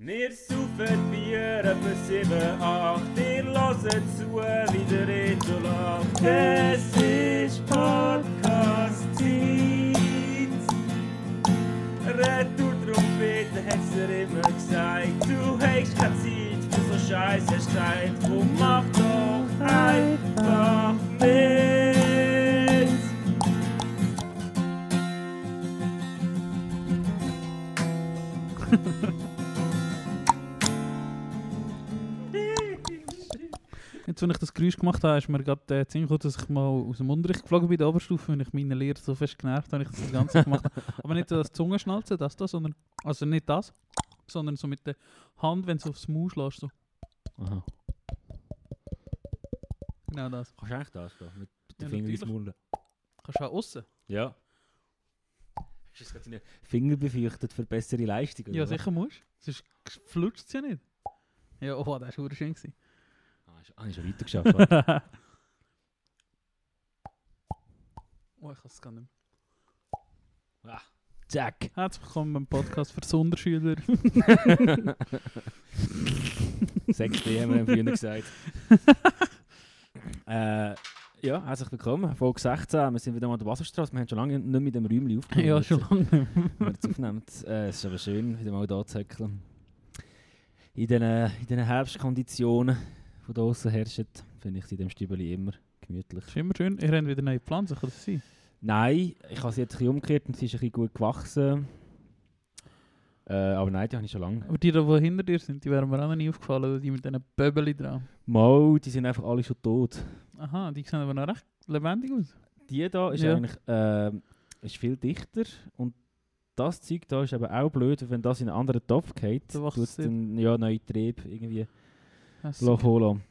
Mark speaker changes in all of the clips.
Speaker 1: Wir saufen Bier etwa 7, 8, ihr hört zu, wie der Reto lacht. Es ist Podcast-Zeit. Retour-Trompete hat's dir immer gesagt. Du hast keine Zeit für so scheisse Streit. Drum mach doch einfach mit.
Speaker 2: Jetzt, als ich das Geräusch gemacht habe, ist mir gerade äh, ziemlich gut, dass ich mal aus dem Unterricht geflogen bin, in der Oberstufe, wenn ich meine Lehrer so fest genervt habe, ich das die ganze gemacht habe. Aber nicht so das Zungenschnalzen, das da, sondern, also nicht das, sondern so mit der Hand, wenn du aufs Maul schlägst, so.
Speaker 3: Aha.
Speaker 2: Genau das.
Speaker 3: Kannst du eigentlich das da? Mit den
Speaker 2: Ja,
Speaker 3: Fingern ins. Maul?
Speaker 2: Kannst du auch aussen?
Speaker 3: Ja. Hast du jetzt gerade deine Finger befürchtet für bessere Leistung? oder
Speaker 2: Ja,
Speaker 3: was?
Speaker 2: sicher musst. Sonst flutscht es ja nicht. Ja, oh, das war schön. gewesen.
Speaker 3: Ah, ich schon weiter geschafft. warte.
Speaker 2: oh, ich kann es gar nicht mehr.
Speaker 3: ah, Jack.
Speaker 2: Herzlich willkommen beim Podcast für Sonderschüler.
Speaker 3: 6D haben wir früher gesagt. äh, ja, herzlich willkommen. Folge 16. Wir sind wieder mal an der Wasserstraße. Wir haben schon lange nicht mit dem Räumchen aufgenommen.
Speaker 2: ja, schon lange nicht mehr.
Speaker 3: Aufnehmen. Äh, es ist aber schön, wieder mal da zu heckeln. In diesen in diesen Herbstkonditionen, die da draussen herrschen, finde ich sie in dem Stübeli immer gemütlich.
Speaker 2: Ist immer schön. Ihr habt wieder neue Pflanzen, kann das sein?
Speaker 3: Nein, ich habe sie jetzt ein bisschen umgekehrt und sie ist ein bisschen gut gewachsen. Äh, aber nein, die habe ich schon lange.
Speaker 2: Aber die, die hinter dir sind, die wären mir auch noch nie aufgefallen, die mit diesen Böbeli dran.
Speaker 3: Mal, die sind einfach alle schon tot.
Speaker 2: Aha, die sehen aber noch recht lebendig aus.
Speaker 3: Die da ist
Speaker 2: Ja.
Speaker 3: eigentlich ähm, ist viel dichter und das Zeug da ist eben auch blöd, wenn das in einen anderen Topf geht, tut
Speaker 2: es
Speaker 3: dann ja neue Trieb irgendwie Holen.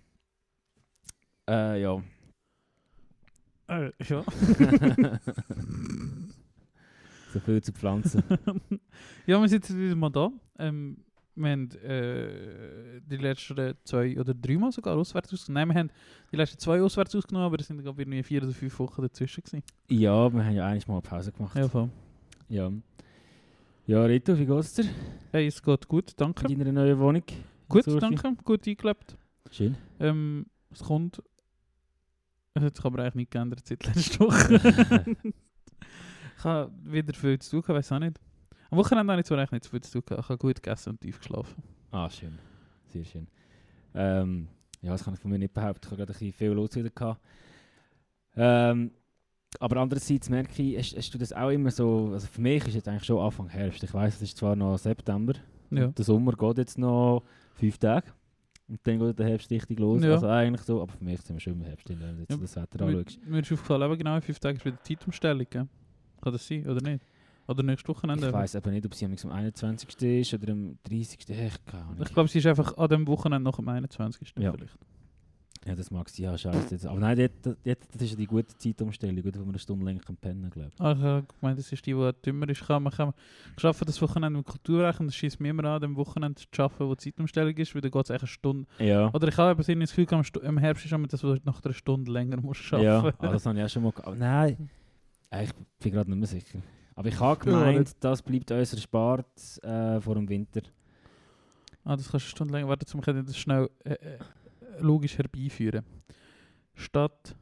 Speaker 3: Äh, ja.
Speaker 2: äh, ja.
Speaker 3: so viel zu Pflanzen.
Speaker 2: ja, wir sind jetzt wieder mal da. Ähm, wir haben äh, die letzten zwei oder drei Mal sogar auswärts ausgenommen. Nein, wir haben die letzten zwei auswärts ausgenommen, aber es sind glaube ich irgendwie vier oder fünf Wochen dazwischen gewesen.
Speaker 3: ja, wir haben ja eigentlich mal eine Pause gemacht.
Speaker 2: Ja, voll.
Speaker 3: Ja, ja Rito, wie geht's dir
Speaker 2: Hey, es geht gut, danke.
Speaker 3: in deiner neuen Wohnung?
Speaker 2: Gut,
Speaker 3: Surfi?
Speaker 2: danke. Gut eingelebt.
Speaker 3: Schön.
Speaker 2: Ähm, es kommt. Es hat sich aber eigentlich nicht geändert seit letzter Woche. ich habe wieder viel zu tun, gehabt, weiß auch nicht. Am Wochenende habe ich zwar eigentlich nicht so viel zu tun, ich habe gut gegessen und tief geschlafen.
Speaker 3: Ah, schön. Sehr schön. Ähm, ja, das kann ich von mir nicht behaupten. Ich habe gerade ein bisschen viel los wieder gehabt. Ähm, aber andererseits merke ich, hast, hast du das auch immer so, also für mich ist jetzt eigentlich schon Anfang Herbst. Ich weiß, es ist zwar noch September,
Speaker 2: Ja.
Speaker 3: der Sommer geht jetzt noch fünf Tage. Und dann geht der Herbst richtig los.
Speaker 2: Ja.
Speaker 3: Also eigentlich so, aber für mich sind wir schon im Herbst, wenn du jetzt
Speaker 2: Ja,
Speaker 3: das Wetter anschaust.
Speaker 2: mir ist aufgefallen, eben genau in fünf Tagen ist wieder die Zeitumstellung. Gell? Kann das sein, oder nicht? Oder nächstes Wochenende?
Speaker 3: Ich weiß aber nicht, ob sie am 21. ist oder am 30. Ich.
Speaker 2: Ich glaube, sie ist einfach an dem Wochenende noch am 21.
Speaker 3: Ja.
Speaker 2: vielleicht.
Speaker 3: Ja, das mag sie, ja, scheiße. jetzt. Aber nein, dort, dort, das ist ja die gute Zeitumstellung, wo man eine Stunde länger kann pennen glaube
Speaker 2: ich habe gemeint, das ist die, die dümmer ist. Ich habe ich arbeite das Wochenende mit Kulturrecht und das schießt mir immer an, dem Wochenende zu arbeiten, wo die Zeitumstellung ist, weil dann geht es eine Stunde.
Speaker 3: ich. Ja.
Speaker 2: Oder ich habe eben das Gefühl, am im Herbst ist immer das, wo du nach einer Stunde länger musst arbeiten.
Speaker 3: Ja, ah, das habe ich auch schon mal aber Nein, äh, ich bin gerade nicht mehr sicher. Aber ich habe
Speaker 2: Ja,
Speaker 3: gemeint,
Speaker 2: nicht.
Speaker 3: das bleibt uns erspart äh, vor dem Winter.
Speaker 2: Ah, das kannst du eine Stunde länger warten, um das schnell äh, äh, logisch herbeiführen. Statt.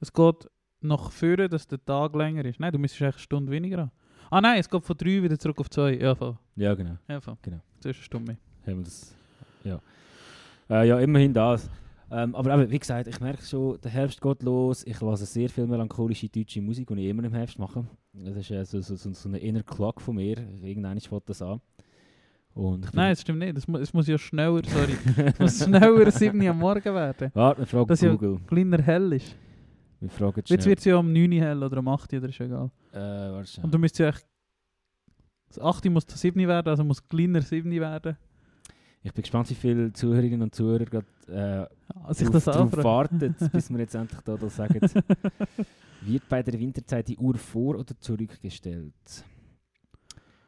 Speaker 2: Es geht nach vorne, dass der Tag länger ist. Nein, du müsstest eigentlich eine Stunde weniger haben. Ah nein, es geht von drei wieder zurück auf zwei. Ja, voll.
Speaker 3: Ja, genau.
Speaker 2: Ja, voll.
Speaker 3: Genau.
Speaker 2: Ist eine Stunde mehr.
Speaker 3: Haben wir das. Ja. Äh, ja, immerhin das. Ähm, aber eben, wie gesagt, ich merke schon, der Herbst geht los. Ich höre sehr viel melancholische deutsche Musik, die ich immer im Herbst mache. Das ist äh, so, so, so, so eine inner Clock von mir. Irgendwann fängt das an.
Speaker 2: Nein, das stimmt nicht. Es mu es muss ja schneller, sorry. es muss schneller 7 Uhr am Morgen werden.
Speaker 3: Warte, wir fragen
Speaker 2: Das ist ja-
Speaker 3: Google.
Speaker 2: Kleiner hell ist.
Speaker 3: Wir fragen
Speaker 2: Jetzt
Speaker 3: schnell.
Speaker 2: wird es ja um 9 Uhr hell oder um 8 Uhr, das ist egal.
Speaker 3: Äh, warte.
Speaker 2: Und du müsst ja echt. Das 8 Uhr muss zu 7 Uhr werden, also muss kleiner 7 Uhr werden.
Speaker 3: Ich bin gespannt, wie viele Zuhörerinnen und Zuhörer gerade äh,
Speaker 2: Als ich
Speaker 3: drauf,
Speaker 2: das anfrage.
Speaker 3: warten, bis wir jetzt endlich da, da sagen. Wird bei der Winterzeit die Uhr vor- oder zurückgestellt?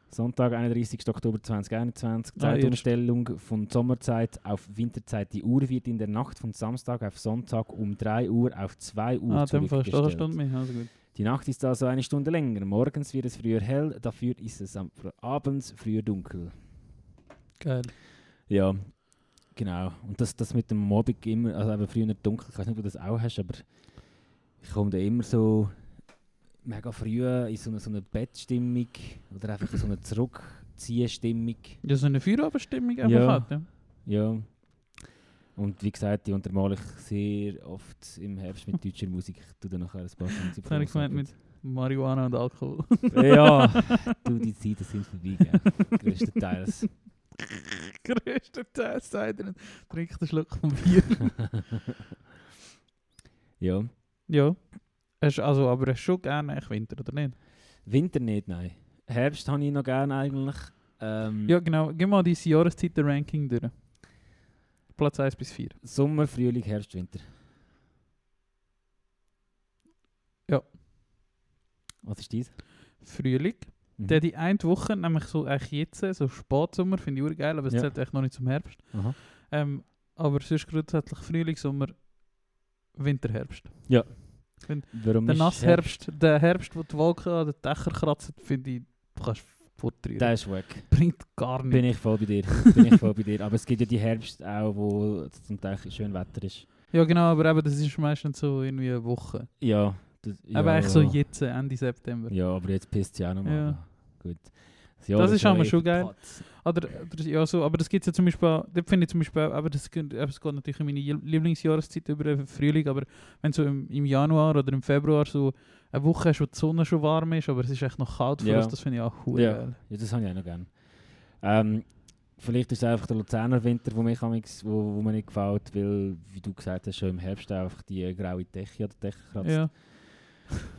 Speaker 3: Sonntag, 31. Oktober 2021,
Speaker 2: Ah, erst.
Speaker 3: Zeitumstellung von Sommerzeit auf Winterzeit. Die Uhr wird in der Nacht von Samstag auf Sonntag um 3 Uhr auf 2 Uhr
Speaker 2: Ah,
Speaker 3: zurückgestellt.
Speaker 2: Stunde mehr. Also gut.
Speaker 3: Die Nacht ist also eine Stunde länger. Morgens wird es früher hell, dafür ist es abends früher dunkel.
Speaker 2: Geil.
Speaker 3: Ja, genau. Und das, das mit dem Mobbing immer, also eben früher nicht dunkel, ich weiß nicht, ob du das auch hast, aber ich komme da immer so mega früh in so eine, so eine Bettstimmung oder einfach in so eine Zurückziehstimmung.
Speaker 2: Ja, so eine Feierabendstimmung einfach
Speaker 3: Ja.
Speaker 2: hat, ja.
Speaker 3: Ja. Und wie gesagt, die untermale ich sehr oft im Herbst mit deutscher Musik. Ich tue dann nachher ein paar Songs
Speaker 2: Das habe ich gemeint mit Marihuana und Alkohol.
Speaker 3: Ja, du, die Zeiten sind vorbei, gell? Größtenteils.
Speaker 2: Größtenteils sagt er, trinkt einen Schluck vom Bier.
Speaker 3: ja.
Speaker 2: ja. Hast, also, aber hast du schon gerne eigentlich Winter, oder nicht?
Speaker 3: Winter nicht, nein. Herbst habe ich noch gerne eigentlich. Ähm,
Speaker 2: Ja, genau. Gib mal dein Jahreszeiten-Ranking durch. Platz 1 bis 4.
Speaker 3: Sommer, Frühling, Herbst, Winter.
Speaker 2: Ja.
Speaker 3: Was ist dies?
Speaker 2: Frühling.
Speaker 3: Mhm.
Speaker 2: Der die eine Woche, nämlich so eigentlich jetzt, so Spätsommer, finde ich auch geil, aber es
Speaker 3: Ja.
Speaker 2: zählt echt noch nicht zum Herbst. Ähm, aber sonst grundsätzlich Frühling, Sommer, Winter, Herbst.
Speaker 3: Warum
Speaker 2: Der Nassherbst, der Herbst, wo die Wolken an den Dächern kratzen, finde ich, du kannst fortrühren.
Speaker 3: Der ist weg.
Speaker 2: bringt gar nichts.
Speaker 3: Bin ich voll bei dir. Bin ich voll bei dir. Aber es gibt ja die Herbst auch, wo zum Teil schön Wetter ist.
Speaker 2: Ja genau, aber eben, das ist meistens so irgendwie eine Woche.
Speaker 3: Ja. Das, ja,
Speaker 2: aber eigentlich so jetzt, Ende September.
Speaker 3: Ja, aber jetzt pisst es ja auch noch mal.
Speaker 2: Ja.
Speaker 3: Gut.
Speaker 2: Das ist aber schon geil. Oder, oder ja, so, aber das gibt es ja zum Beispiel, dort finde ich zum Beispiel, aber das, es geht natürlich in meine Lie- Lieblingsjahreszeit über den Frühling, aber wenn so im, im Januar oder im Februar so eine Woche hast, wo die Sonne schon warm ist, aber es ist echt noch kalt für
Speaker 3: Ja.
Speaker 2: uns, das finde ich auch cool
Speaker 3: Ja.
Speaker 2: geil.
Speaker 3: Ja, das habe ich auch noch gerne. Ähm, vielleicht ist es einfach der Luzerner Winter, wo, mich amigs- wo, wo mir nicht gefällt, weil, wie du gesagt hast, schon im Herbst einfach die graue Decke an der Decke kratzt.
Speaker 2: Ja.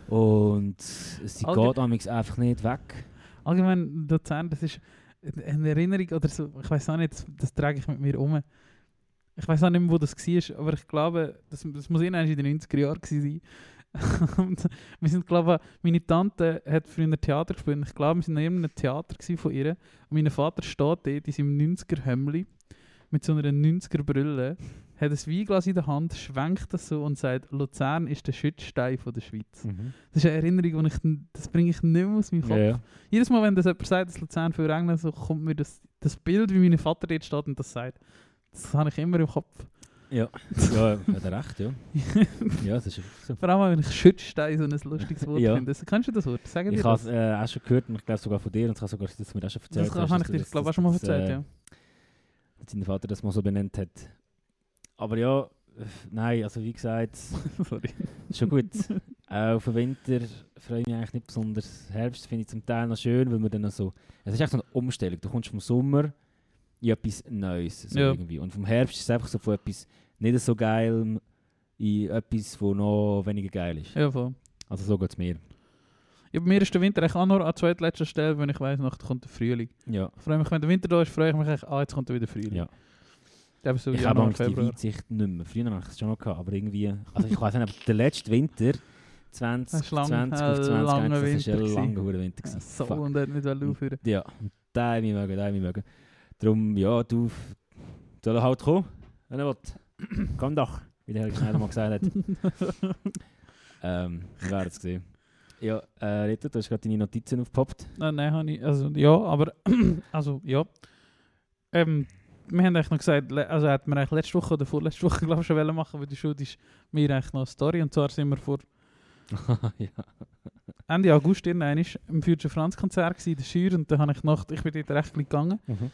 Speaker 3: Und sie
Speaker 2: Allge-
Speaker 3: geht amigs einfach nicht weg.
Speaker 2: Allgemein, Luzern, das ist eine Erinnerung oder so, ich weiß auch nicht, das, das trage ich mit mir um. Ich weiß auch nicht mehr, wo das war, aber ich glaube, das, das muss irgendwann in den 90er Jahren sein. wir sind, glaube ich, meine Tante hat früher Theater gespielt ich glaube, wir sind in irgendeinem Theater von ihr. Und mein Vater steht dort in seinem 90er-Hemli mit so einer 90er-Brille, hat ein Weinglas in der Hand, schwenkt das so und sagt, Luzern ist der Schützstein von der Schweiz. Das ist eine Erinnerung, die ich, das bringe ich nicht mehr aus meinem Kopf.
Speaker 3: Ja, ja.
Speaker 2: Jedes Mal, wenn das jemand sagt, dass Luzern viel regnet, so kommt mir das, das Bild, wie mein Vater dort steht und das sagt. Das habe ich immer im Kopf.
Speaker 3: Ja, ja, hat er recht, ja. Ja, das ist so.
Speaker 2: Vor allem, wenn ich Schützstein so ein lustiges Wort
Speaker 3: Ja.
Speaker 2: finde. Das, kennst du das Wort? Sagen
Speaker 3: Ich
Speaker 2: dir
Speaker 3: habe
Speaker 2: das?
Speaker 3: es äh, auch schon gehört und ich glaube sogar von dir und ich habe sogar das mir auch schon erzählt.
Speaker 2: Das
Speaker 3: hast,
Speaker 2: habe
Speaker 3: dass
Speaker 2: ich dir, glaube ich, auch schon mal
Speaker 3: dass,
Speaker 2: erzählt,
Speaker 3: äh,
Speaker 2: ja.
Speaker 3: Dass dein Vater das mal so benannt hat. Aber ja, äh, nein, also wie gesagt,
Speaker 2: Sorry.
Speaker 3: schon gut. Auch auf den Winter freue ich mich eigentlich nicht besonders. Herbst finde ich zum Teil noch schön, weil man dann noch so... Es ist echt so eine Umstellung. Du kommst vom Sommer in etwas Neues. So
Speaker 2: Ja.
Speaker 3: irgendwie. Und vom Herbst ist es einfach so von etwas nicht so geil in etwas, wo noch weniger geil ist.
Speaker 2: Ja, voll.
Speaker 3: Also so geht es mir.
Speaker 2: Ja, bei mir ist der Winter eigentlich auch nur an zweitletzter Stelle, wenn ich weiss, noch kommt der Frühling.
Speaker 3: Ja.
Speaker 2: Ich freue mich, wenn der Winter da ist, freue ich mich eigentlich, ah, jetzt kommt wieder Frühling.
Speaker 3: Ja.
Speaker 2: So
Speaker 3: ich habe Angst, die. Weitsicht nicht mehr. Früher habe ich es schon noch gehabt, aber irgendwie... Also ich weiß nicht, aber der letzte Winter, 20,
Speaker 2: Das ist lang-
Speaker 3: 20 auf
Speaker 2: ein
Speaker 3: 20,
Speaker 2: langer
Speaker 3: das war ein langer Winter. Gewesen.
Speaker 2: so,
Speaker 3: Fuck.
Speaker 2: und er hat nicht aufhören.
Speaker 3: Ja, und den habe ich mögen, den habe ich mögen. Darum, ja, du, soll er halt kommen, wenn er will. Komm doch, wie der Herr Schneider mal gesagt hat. ähm, wir werden es sehen. Ja, äh, Rita, du hast gerade deine Notizen aufgepoppt.
Speaker 2: Nein, nein, habe ich. Also, ja, aber. also, ja. Ähm, wir haben eigentlich noch gesagt, also hätten wir eigentlich letzte Woche oder vorletzte Woche, glaube ich, schon wollen machen, weil die Schuld ist mir eigentlich noch eine Story. Und zwar sind wir vor
Speaker 3: ja.
Speaker 2: Ende August irgendwann im Future Franz Konzert gewesen, in der Schür. Und dann habe ich Nacht, ich bin dort recht gegangen,
Speaker 3: Mhm.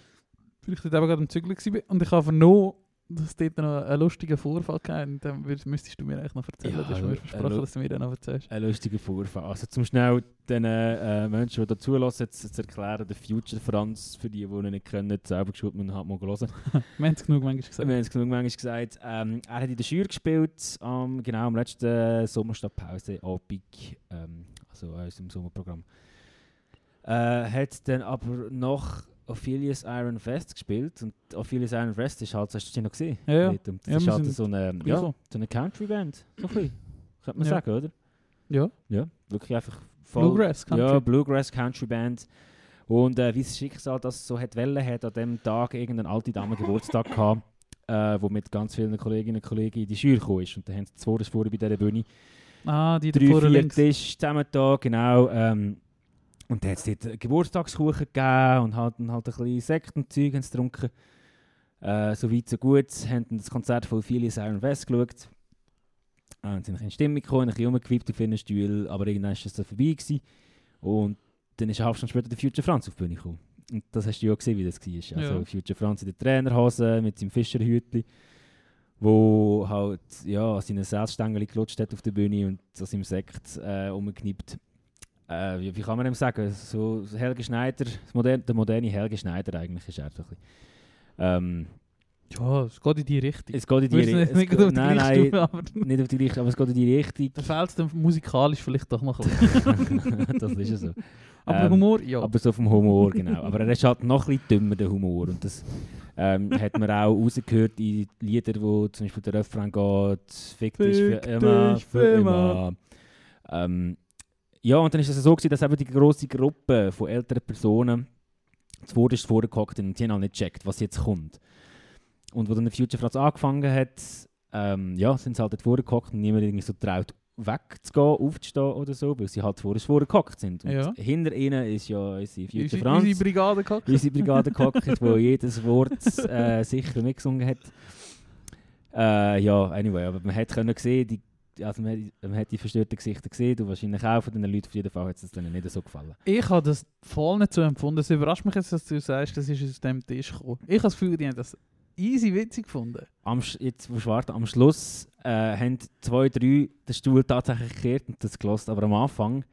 Speaker 2: weil ich dort eben gerade am Zügeln war. Und ich habe vernommen, dass dort noch einen lustigen Vorfall gab. Dann müsstest du mir eigentlich noch erzählen.
Speaker 3: Ja,
Speaker 2: du hast mir
Speaker 3: äh,
Speaker 2: versprochen, dass du mir dann noch erzählst.
Speaker 3: Ein lustiger Vorfall. Also zum schnell den äh, Menschen, die da zulassen, zu, zu erklären, der Future Franz, für die, die ihn nicht kennen, selber geschult, man hat mal hören.
Speaker 2: Wir haben es genug manchmal gesagt.
Speaker 3: Wir haben es genug manchmal gesagt. Ähm, er hat in der Schür gespielt, am genau am letzten Sommerstadtpause Abend, ähm, also aus dem Sommerprogramm. Äh, hat dann aber noch Ophelius Iron Fest gespielt und Ophelius Iron Fest ist halt, hast du den noch gesehen?
Speaker 2: Ja, ja.
Speaker 3: Das
Speaker 2: Ja,
Speaker 3: ist halt so eine,
Speaker 2: Ja.
Speaker 3: so eine Country-Band, so ein bisschen, könnte man
Speaker 2: Ja.
Speaker 3: sagen, oder?
Speaker 2: Ja,
Speaker 3: Ja, wirklich einfach voll...
Speaker 2: Bluegrass Country.
Speaker 3: Ja, Bluegrass Country Band. Und äh, wie das Schicksal das so hat wollen, hat an dem Tag irgendeine alte Dame Geburtstag gehabt, äh, wo mit ganz vielen Kolleginnen und Kollegen in die Schür gekommen ist. Und dann haben sie zwei vorne bei dieser Bühne
Speaker 2: Ah, die
Speaker 3: drei, vier
Speaker 2: links.
Speaker 3: Tische zusammen da, genau. Ähm, Und dann hat es dort Geburtstagskuchen gegeben und halt, und halt ein bisschen Sekt und Zeug getrunken. Äh, so weit, so gut. Haben das Konzert von Phyllis Iron West geschaut. Äh, und sind ein in Stimmung gekommen, ein bisschen rumgewippt auf ihren Stuhl, aber irgendwann war es dann vorbei. Gewesen. Und dann ist eine halbe Stunde später der Future Franz auf die Bühne gekommen. Und das hast du ja gesehen, wie das war. Also
Speaker 2: Ja.
Speaker 3: Future Franz in der Trainerhose mit seinem Fischerhütli, wo halt ja, an seinen Salzstängel gelutscht hat auf der Bühne und an seinem Sekt äh, umgeknippt. Äh, wie, wie kann man dem sagen? So Helge Schneider, moderne, der moderne Helge Schneider eigentlich ist er so ein bisschen. Ähm,
Speaker 2: Ja, es geht in die Richtung.
Speaker 3: es geht in die Richtung.
Speaker 2: nicht gut auf die
Speaker 3: Nein, nein,
Speaker 2: Stufe, aber
Speaker 3: nicht auf die Richtung, aber es geht in die Richtung.
Speaker 2: da fehlt es dann musikalisch vielleicht doch noch ein bisschen.
Speaker 3: das ist ja so.
Speaker 2: Aber
Speaker 3: Ähm,
Speaker 2: Humor, ja.
Speaker 3: Aber so vom Humor, genau. Aber er ist halt noch ein bisschen dümmer, der Humor. Und das ähm, hat man auch rausgehört in Liedern, wo zum Beispiel der Refrain geht, Fick dich für immer, für immer. Ähm, ja, und dann ist es so gewesen, dass eben die grosse Gruppe von älteren Personen zuvorderst vorgehockt sind und die haben auch nicht gecheckt, was jetzt kommt. Und wo dann der Future Franz angefangen hat, ähm, ja, sind sie halt dort vorgehockt und niemand irgendwie so traut wegzugehen, aufzustehen oder so, weil sie halt vorderst vorgehockt sind. Und
Speaker 2: Ja.
Speaker 3: hinter ihnen ist ja unsere Future
Speaker 2: Unsere,
Speaker 3: Franz
Speaker 2: unsere Brigade gehackt.
Speaker 3: unsere Brigade gehockt, wo jedes Wort äh, sicher mitgesungen hat. Äh, ja, anyway, aber man hat können sehen, die, also man, hat- man hat die verstörten Gesichter gesehen, du wahrscheinlich auch von den Leuten, auf jeden Fall hat es denen nicht so gefallen.
Speaker 2: Ich habe das voll nicht so empfunden. Es überrascht mich jetzt, dass du sagst, das ist aus dem Tisch gekommen. Ich habe das Gefühl, die haben das easy witzig gefunden.
Speaker 3: Am, jetzt du warten, am Schluss äh, haben zwei, drei den Stuhl tatsächlich gekehrt und das gelassen, aber am Anfang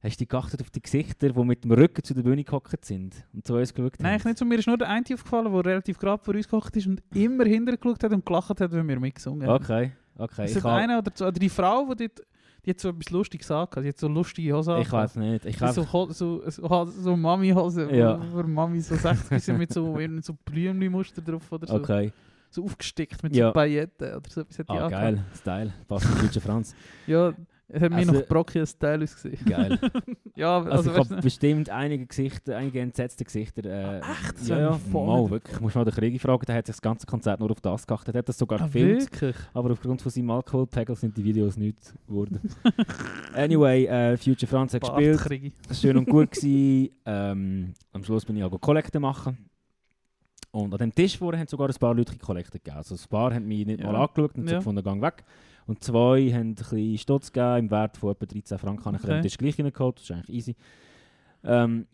Speaker 3: hast du geachtet auf die Gesichter, die mit dem Rücken zu der Bühne gehockt sind und zu uns geschaut
Speaker 2: Nein,
Speaker 3: haben.
Speaker 2: ich nicht so. Mir ist nur der eine aufgefallen, der relativ gerade vor uns gehockt ist und immer hinterher geschaut hat und gelacht hat, wenn wir mitgesungen haben.
Speaker 3: Okay, okay.
Speaker 2: Es
Speaker 3: Ich,
Speaker 2: hat
Speaker 3: ha-
Speaker 2: einer oder, zwei, oder die Frau, die dort, die hat so etwas Lustiges gesagt. Die hat so lustige Hose
Speaker 3: ich weiß nicht. Ich
Speaker 2: so,
Speaker 3: habe
Speaker 2: so, so, so, so Mami-Hose,
Speaker 3: Ja.
Speaker 2: wo, Mami so 60 sind mit so, so Blümli-Muster drauf oder so.
Speaker 3: Okay.
Speaker 2: So aufgestickt mit
Speaker 3: Ja.
Speaker 2: so Pailletten oder so etwas hat die angehabt.
Speaker 3: geil. Style. Passt zum deutschen Franz.
Speaker 2: Ja, es hat mir
Speaker 3: Also-
Speaker 2: noch Brocki Style ausgesehen.
Speaker 3: Geil.
Speaker 2: ja,
Speaker 3: Also,
Speaker 2: also,
Speaker 3: ich habe bestimmt einige Gesichter, einige entsetzte Gesichter. Äh,
Speaker 2: Ah, echt? Das
Speaker 3: Ja,
Speaker 2: voll
Speaker 3: mal, wirklich. Ich muss mal den Krieg fragen, der hat sich das ganze Konzert nur auf das geachtet. Er hat das sogar
Speaker 2: ah,
Speaker 3: gefilmt,
Speaker 2: wirklich?
Speaker 3: aber aufgrund von seinem Alkoholpegel sind die Videos nichts geworden. anyway, äh, Future Franz hat gespielt, schön und gut. Gewesen. Ähm, am Schluss bin ich auch Kollekte machen. Und an dem Tisch vorher haben sogar ein paar Leute Kollekte gegeben. Also ein paar haben mich nicht
Speaker 2: Ja.
Speaker 3: mal angeschaut und
Speaker 2: ja.
Speaker 3: gefunden, gang weg. Und zwei haben ein bisschen Stutz gegeben, im Wert von etwa 13 Franken habe ich
Speaker 2: Okay.
Speaker 3: den Tisch gleich reingeholt, das ist eigentlich easy. Ähm,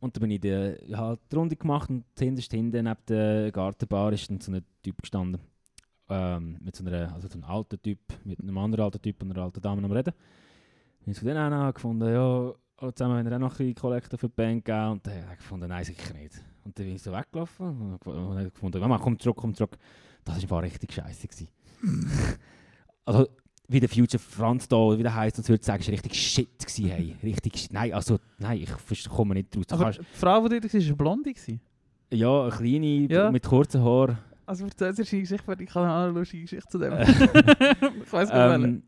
Speaker 3: und dann bin ich die, halt die Runde gemacht und hinterst hinten neben der Gartenbar ist dann so ein Typ gestanden. Ähm, mit so einer, also so einem alten Typ, mit einem anderen alten Typ und einer alten Dame am Reden. Und ich von denen auch gefunden, ja, alle zusammen haben wir auch noch ein bisschen Kollekte für die Band gegeben. Und dann habe ich gefunden, nein, sicher nicht. Und dann bin ich so weggelaufen und habe und habe gefunden, Mama, komm zurück, komm zurück. Das war richtig scheiße. also, wie der Future Franz da, wie der heisst, und würde sagen, ist richtig shit gewesen, hey. Richtig, sh- nein, also, nein, ich komme nicht raus. Du
Speaker 2: Aber
Speaker 3: kannst,
Speaker 2: die Frau, die dort war, war eine Blonde. gewesen.
Speaker 3: ja, eine kleine,
Speaker 2: Ja.
Speaker 3: mit kurzen Haaren.
Speaker 2: Also erzähl dir eine Geschichte, weil ich habe eine lustige Geschichte zu dem. ich weiß gar nicht.
Speaker 3: Ähm,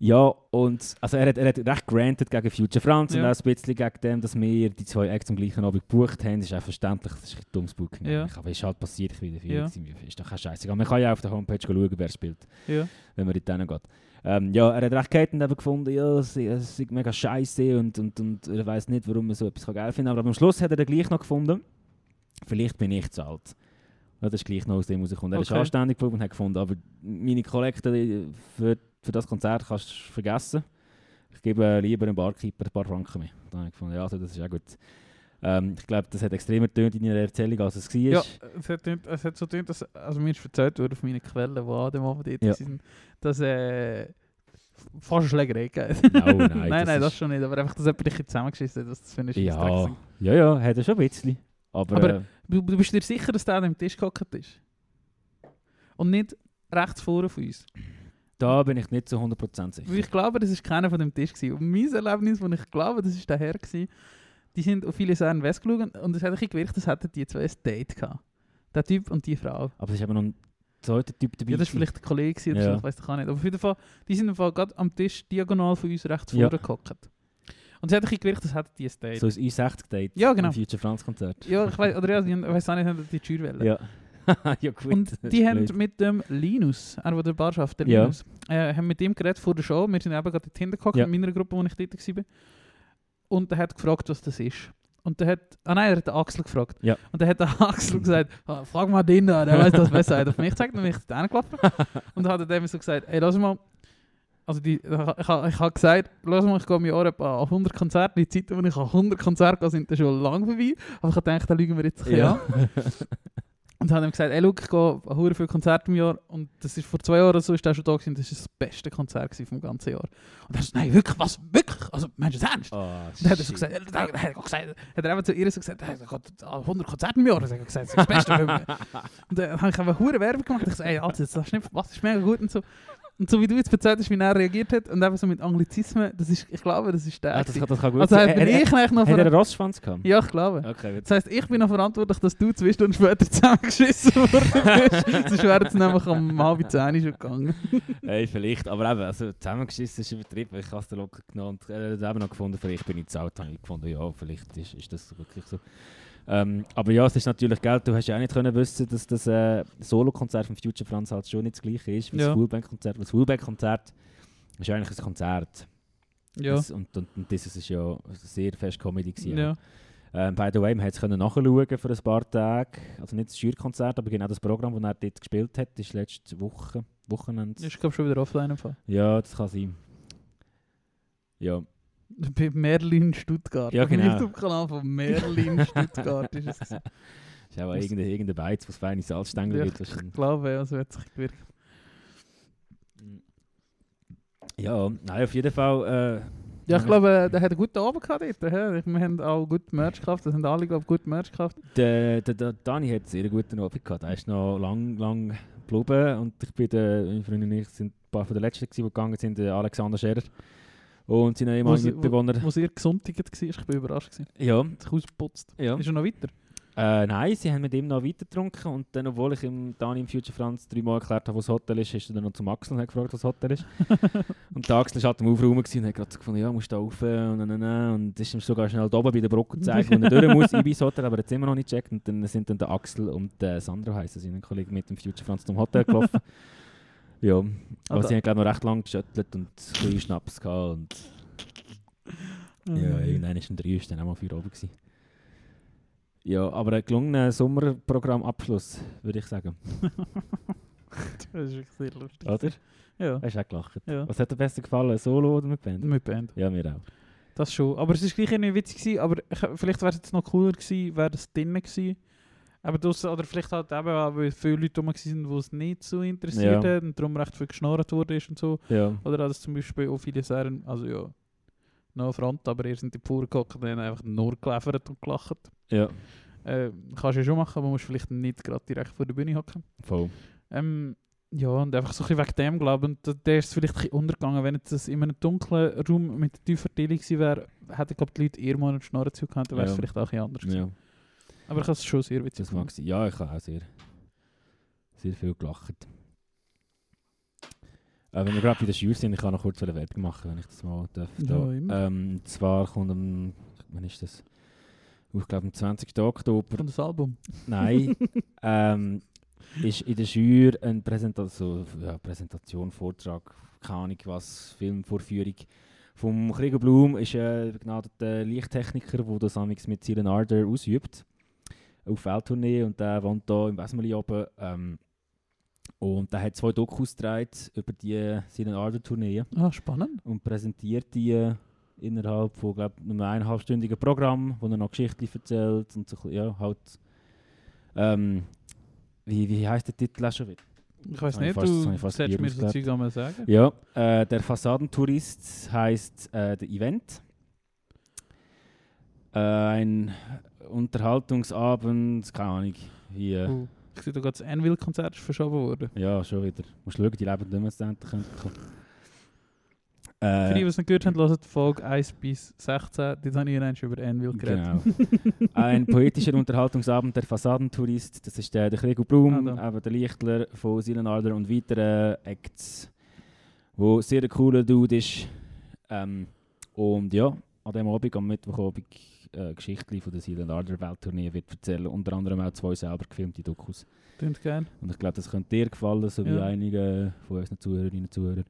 Speaker 3: ja, und also er, hat, er hat recht granted gegen Future Franz und
Speaker 2: Ja.
Speaker 3: auch ein bisschen gegen dem, dass wir die zwei Acts am gleichen Abend gebucht haben. Das ist auch verständlich, das ist ein dummes Booking.
Speaker 2: Ja.
Speaker 3: Aber es ist halt passiert, ich wieder
Speaker 2: Ja.
Speaker 3: viel. Ist doch kein Scheiße. Man kann ja auf der Homepage schauen, wer spielt,
Speaker 2: ja.
Speaker 3: wenn man dort hingeht. Ähm, ja, er hat recht und eben gefunden, ja, es ist mega scheiße und, und, und er weiß nicht, warum man so etwas geil finden kann. Aber am Schluss hat er dann gleich noch gefunden, vielleicht bin ich zu alt. Ja, das ist gleich noch aus dem rausgekommen. Er ist
Speaker 2: Okay.
Speaker 3: anständig geblieben und hat gefunden, aber meine Kollekte für, für das Konzert kannst du vergessen. Ich gebe lieber einem Barkeeper ein paar Franken mehr. Dann habe ich gefunden, ja, also das ist auch gut. Ähm, ich glaube, das hat extremer getönt in ihrer Erzählung, als es war.
Speaker 2: Ja, es hat, nicht, es hat so getönt, dass, also mir ist erzählt worden auf meinen Quellen, die an dem Abend dort
Speaker 3: Ja.
Speaker 2: waren, dass äh, fast Schlägerei gegeben.
Speaker 3: Oh, nein,
Speaker 2: nein,
Speaker 3: das
Speaker 2: nein, das
Speaker 3: ist-
Speaker 2: schon nicht, aber einfach, dass jemand dich zusammengeschissen hat, das, finde ich
Speaker 3: Ja, ja, ja, hat er schon ein bisschen. Aber,
Speaker 2: Aber-
Speaker 3: äh,
Speaker 2: Du, du bist dir sicher, dass der an dem Tisch gehockt ist? Und nicht rechts vorne von uns?
Speaker 3: Da bin ich nicht zu 100% sicher.
Speaker 2: Ich glaube, das war keiner von dem Tisch. Gewesen. Und mein Erlebnis, wo ich glaube, das ist der Herr, gewesen, die sind auf viele Sachen West geschaut und es hat ein gewirkt, als hätten die zwei ein Date gehabt. Der Typ und die Frau.
Speaker 3: Aber es ist eben noch ein zweiter Typ dabei.
Speaker 2: Ja, das war vielleicht ein Kollege oder
Speaker 3: Ja.
Speaker 2: so, ich weiß doch auch nicht. Aber auf jeden Fall, die sind gerade am Tisch diagonal von uns rechts
Speaker 3: Ja.
Speaker 2: vorne gehockt. Und es hat ein gewirkt, als hätten die ein Date.
Speaker 3: So ein U60-Date.
Speaker 2: Ja, genau.
Speaker 3: Im Future France Konzert.
Speaker 2: Ja, ich weiß, oder ja, ich weiß auch nicht, haben die Tür wollen.
Speaker 3: Ja. ja, gut.
Speaker 2: Und die haben
Speaker 3: blöd.
Speaker 2: mit dem Linus, er, der der Bar schafft, der
Speaker 3: Ja.
Speaker 2: Linus, äh, haben mit ihm geredet vor der Show. Wir sind eben gerade dort hinten gehockt,
Speaker 3: Ja.
Speaker 2: in meiner Gruppe, wo ich dort war. und er hat gefragt, was das ist. Und der hat, ah nein, er hat den Axel gefragt.
Speaker 3: Ja.
Speaker 2: Und dann hat der Axel gesagt, ah, frag mal den da, der weiß das besser. Er hat auf mich gezeigt und mich dann gelaufen. Und dann hat er dem so gesagt, ey, lass mal, also die, ich, ich, ich habe gesagt, lass mal, ich gehe im Jahr an 100 Konzerte. Die Zeiten, wo ich an 100 Konzerte gehe, sind dann schon lange vorbei. Aber ich habe gedacht, da lügen wir jetzt ein an. Und hat ihm gesagt, ey, schau, ich gehe an viele Konzerte im Jahr und das ist vor zwei Jahren oder so, ist er schon da gewesen, das ist das beste Konzert vom ganzen Jahr. Und er so, nein, wirklich, was, wirklich? Also, meinst du das ernst?
Speaker 3: Oh,
Speaker 2: Und dann hat er so gesagt, dann hat er gesagt, hat er eben zu ihr so gesagt, er geht an 100 Konzerte im Jahr. Und er hat gesagt, das ist das Beste. Und dann habe ich einfach hure Werbung gemacht. Ich so, ey, Alter, das ist nicht, was ist mega gut und so. Und so wie du jetzt erzählt hast, wie er reagiert hat und eben so mit Anglizismen, das ist, ich glaube, das ist der.
Speaker 3: Ja, das, kann, das kann gut
Speaker 2: also
Speaker 3: sein. Er-
Speaker 2: ich eigentlich noch
Speaker 3: Hat er einen Rossschwanz gehabt?
Speaker 2: Ja, ich glaube.
Speaker 3: Okay,
Speaker 2: Das heisst, ich bin noch verantwortlich, dass du zwei Stunden später zusammengeschissen worden bist. Sonst wäre es nämlich um halb zehn schon gegangen.
Speaker 3: Hey, vielleicht, aber eben, also zusammengeschissen ist übertrieben. Ich habe es locker genommen und äh, eben noch gefunden, vielleicht bin ich zu alt, habe ich gefunden, ja, vielleicht ist, ist das wirklich so. Ähm, aber ja, es ist natürlich, gell, du hast ja auch nicht können wissen, dass das äh, Solo-Konzert von Future Franz halt schon nicht das gleiche ist wie
Speaker 2: Ja.
Speaker 3: das Fullback-Konzert. Das Fullback-Konzert ist eigentlich ein Konzert.
Speaker 2: Ja.
Speaker 3: Das, und, und, und das ist ja sehr fest Comedy gewesen.
Speaker 2: ja.
Speaker 3: Ähm, by the way, man konnte es nachschauen für ein paar Tage. Also nicht das Schürkonzert, aber genau das Programm, das er dort gespielt hat, ist letzte Woche, Wochenende.
Speaker 2: Ist, glaube schon wieder offline im Fall.
Speaker 3: Ja, das kann sein. Ja,
Speaker 2: Bei Merlin Stuttgart.
Speaker 3: Ja,
Speaker 2: Auf dem
Speaker 3: genau.
Speaker 2: YouTube-Kanal von Merlin Stuttgart ist es. gewesen.
Speaker 3: ist auch irgendein, irgendein Beiz, was feine Salzstängel
Speaker 2: Ja,
Speaker 3: gibt.
Speaker 2: ich glaube, ja, so hat sich gewirkt.
Speaker 3: Ja, nein, auf jeden Fall. Äh,
Speaker 2: Ja, ich glaube, äh, der hat einen guten Abend gehabt dort. hä? Wir haben auch gut Merch gekauft. Das haben alle, glaube ich, gut Merch gekauft.
Speaker 3: der, der, der Dani hat sehr guten Abend gehabt. Er ist noch lang, lang geblieben und ich bin der, meine Freundin und ich sind ein paar von den letzten, gewesen, die gegangen sind, der Alexander Scherer und seine ehemaligen
Speaker 2: wo-
Speaker 3: Mitbewohner.
Speaker 2: Wo sehr gesundtigt war. Ich bin überrascht. Gewesen.
Speaker 3: Ja,
Speaker 2: Hat sich ausgeputzt.
Speaker 3: ja.
Speaker 2: Ist er noch weiter?
Speaker 3: Äh, nein, sie haben mit ihm noch weiter getrunken und dann, obwohl ich ihm Dani im Future Franz dreimal erklärt habe, wo das Hotel ist, ist er dann noch zum Axel und hat gefragt, was das Hotel ist. und der Axel war halt am Aufraum gewesen und hat gerade so gefunden, ja, musst du da rauf und, und, und, ist ihm sogar schnell da oben bei der Brücke gezeigt, wo er durch muss, in das Hotel, aber er es immer noch nicht gecheckt und dann sind dann der Axel und der Sandro heißen seine Kollegen mit dem Future Franz zum Hotel gelaufen. ja, aber
Speaker 2: Also-
Speaker 3: sie haben glaube ich noch recht lang geschüttelt und ein bisschen Schnaps gehabt und ja, irgendwann ist um drei ist dann auch mal für oben gewesen. Ja, aber ein gelungener Sommerprogrammabschluss, würde ich sagen.
Speaker 2: Das ist wirklich sehr lustig.
Speaker 3: Oder?
Speaker 2: Ja,
Speaker 3: Hast du auch gelacht?
Speaker 2: ja.
Speaker 3: Was hat dir besser gefallen, Solo oder mit Band?
Speaker 2: Mit Band.
Speaker 3: Ja, mir auch.
Speaker 2: Das schon. Aber es war gleich irgendwie witzig gewesen, aber ich, vielleicht wäre es jetzt noch cooler gewesen, wäre das drinnen gewesen. Aber das, oder vielleicht halt eben weil viele Leute rum waren, die es nicht so interessiert
Speaker 3: Ja.
Speaker 2: und darum recht viel geschnorrt wurde ist und so.
Speaker 3: Ja,
Speaker 2: Oder dass zum Beispiel auch viele sagen, also ja, no front, aber ihr sind die Pur gehockt und haben einfach nur geliefert und gelacht.
Speaker 3: ja,
Speaker 2: Äh, kannst du ja schon machen, aber musst vielleicht nicht gerade direkt vor der Bühne hocken.
Speaker 3: voll.
Speaker 2: Ähm, ja, und einfach so ein bisschen wegen dem, glaube ich, und da- der ist vielleicht ein bisschen untergegangen. Wenn das in einem dunklen Raum mit tiefer Verteilung gewesen wäre, hätten, glaube die Leute eher mal einen Schnorren zugehört, dann wäre es
Speaker 3: Ja.
Speaker 2: vielleicht auch ein anders gewesen.
Speaker 3: Ja,
Speaker 2: Aber ich habe es schon sehr witzig
Speaker 3: das mag sein. Ja, ich habe auch sehr, sehr viel gelacht. Äh, wenn wir gerade bei der Jury sind, ich kann noch kurz eine Werbung machen, wenn ich das mal darf.
Speaker 2: Ja,
Speaker 3: Da.
Speaker 2: immer.
Speaker 3: Ähm, zwar kommt am, wann ist das? Ich glaube am 20. Oktober
Speaker 2: Von das Album.
Speaker 3: Nein. ähm, ist in der Jury eine Präsentation, ja, Präsentation, Vortrag, keine Ahnung was, Filmvorführung vom Krieger Blum ist ein begnadeter Lichttechniker, der das mit Silent Ardor ausübt. Auf Welttournee und der wohnt hier im Wesmeli oben. Ähm, und der hat zwei Dokus gedreht über die Silent Ardor Tournee
Speaker 2: Ah, spannend.
Speaker 3: und präsentiert die innerhalb von glaub, einem eineinhalbstündigen Programm, wo er noch Geschichten erzählt und so, ja, halt ähm, wie, wie heißt der Titel auch schon wieder?
Speaker 2: Ich weiß
Speaker 3: ich
Speaker 2: nicht,
Speaker 3: fast-
Speaker 2: du
Speaker 3: ich
Speaker 2: solltest mir so. Zeug sagen.
Speaker 3: Ja, äh, der Fassadentourist heißt äh, der Event. Äh, ein Unterhaltungsabend, keine Ahnung, äh,
Speaker 2: Oh. Ich sehe, da gerade das Anvil-Konzert ist verschoben worden.
Speaker 3: ja, schon wieder. Musst schauen, die leben nicht mehr zu Ende kommen.
Speaker 2: Für die, die
Speaker 3: Äh,
Speaker 2: es nicht gehört haben, hört die Folge 1 bis 16. Dort habe ich einmal über Anvil geredet.
Speaker 3: Genau. Ein poetischer Unterhaltungsabend der Fassadentourist, das ist der, der Gregor Blum,
Speaker 2: Ah,
Speaker 3: eben der Lichtler von Silent Ardor und weiteren Acts, wo sehr ein cooler Dude ist. Ähm, und ja, an dem Abend, am Mittwochabend, äh, Geschichten von der Silent Ardor Welttournee wird erzählen, unter anderem auch zwei selber gefilmte Dokus.
Speaker 2: Klingt geil.
Speaker 3: Und ich glaube, das könnte dir gefallen, so wie
Speaker 2: Ja.
Speaker 3: einige von unseren Zuhörerinnen und Zuhörern.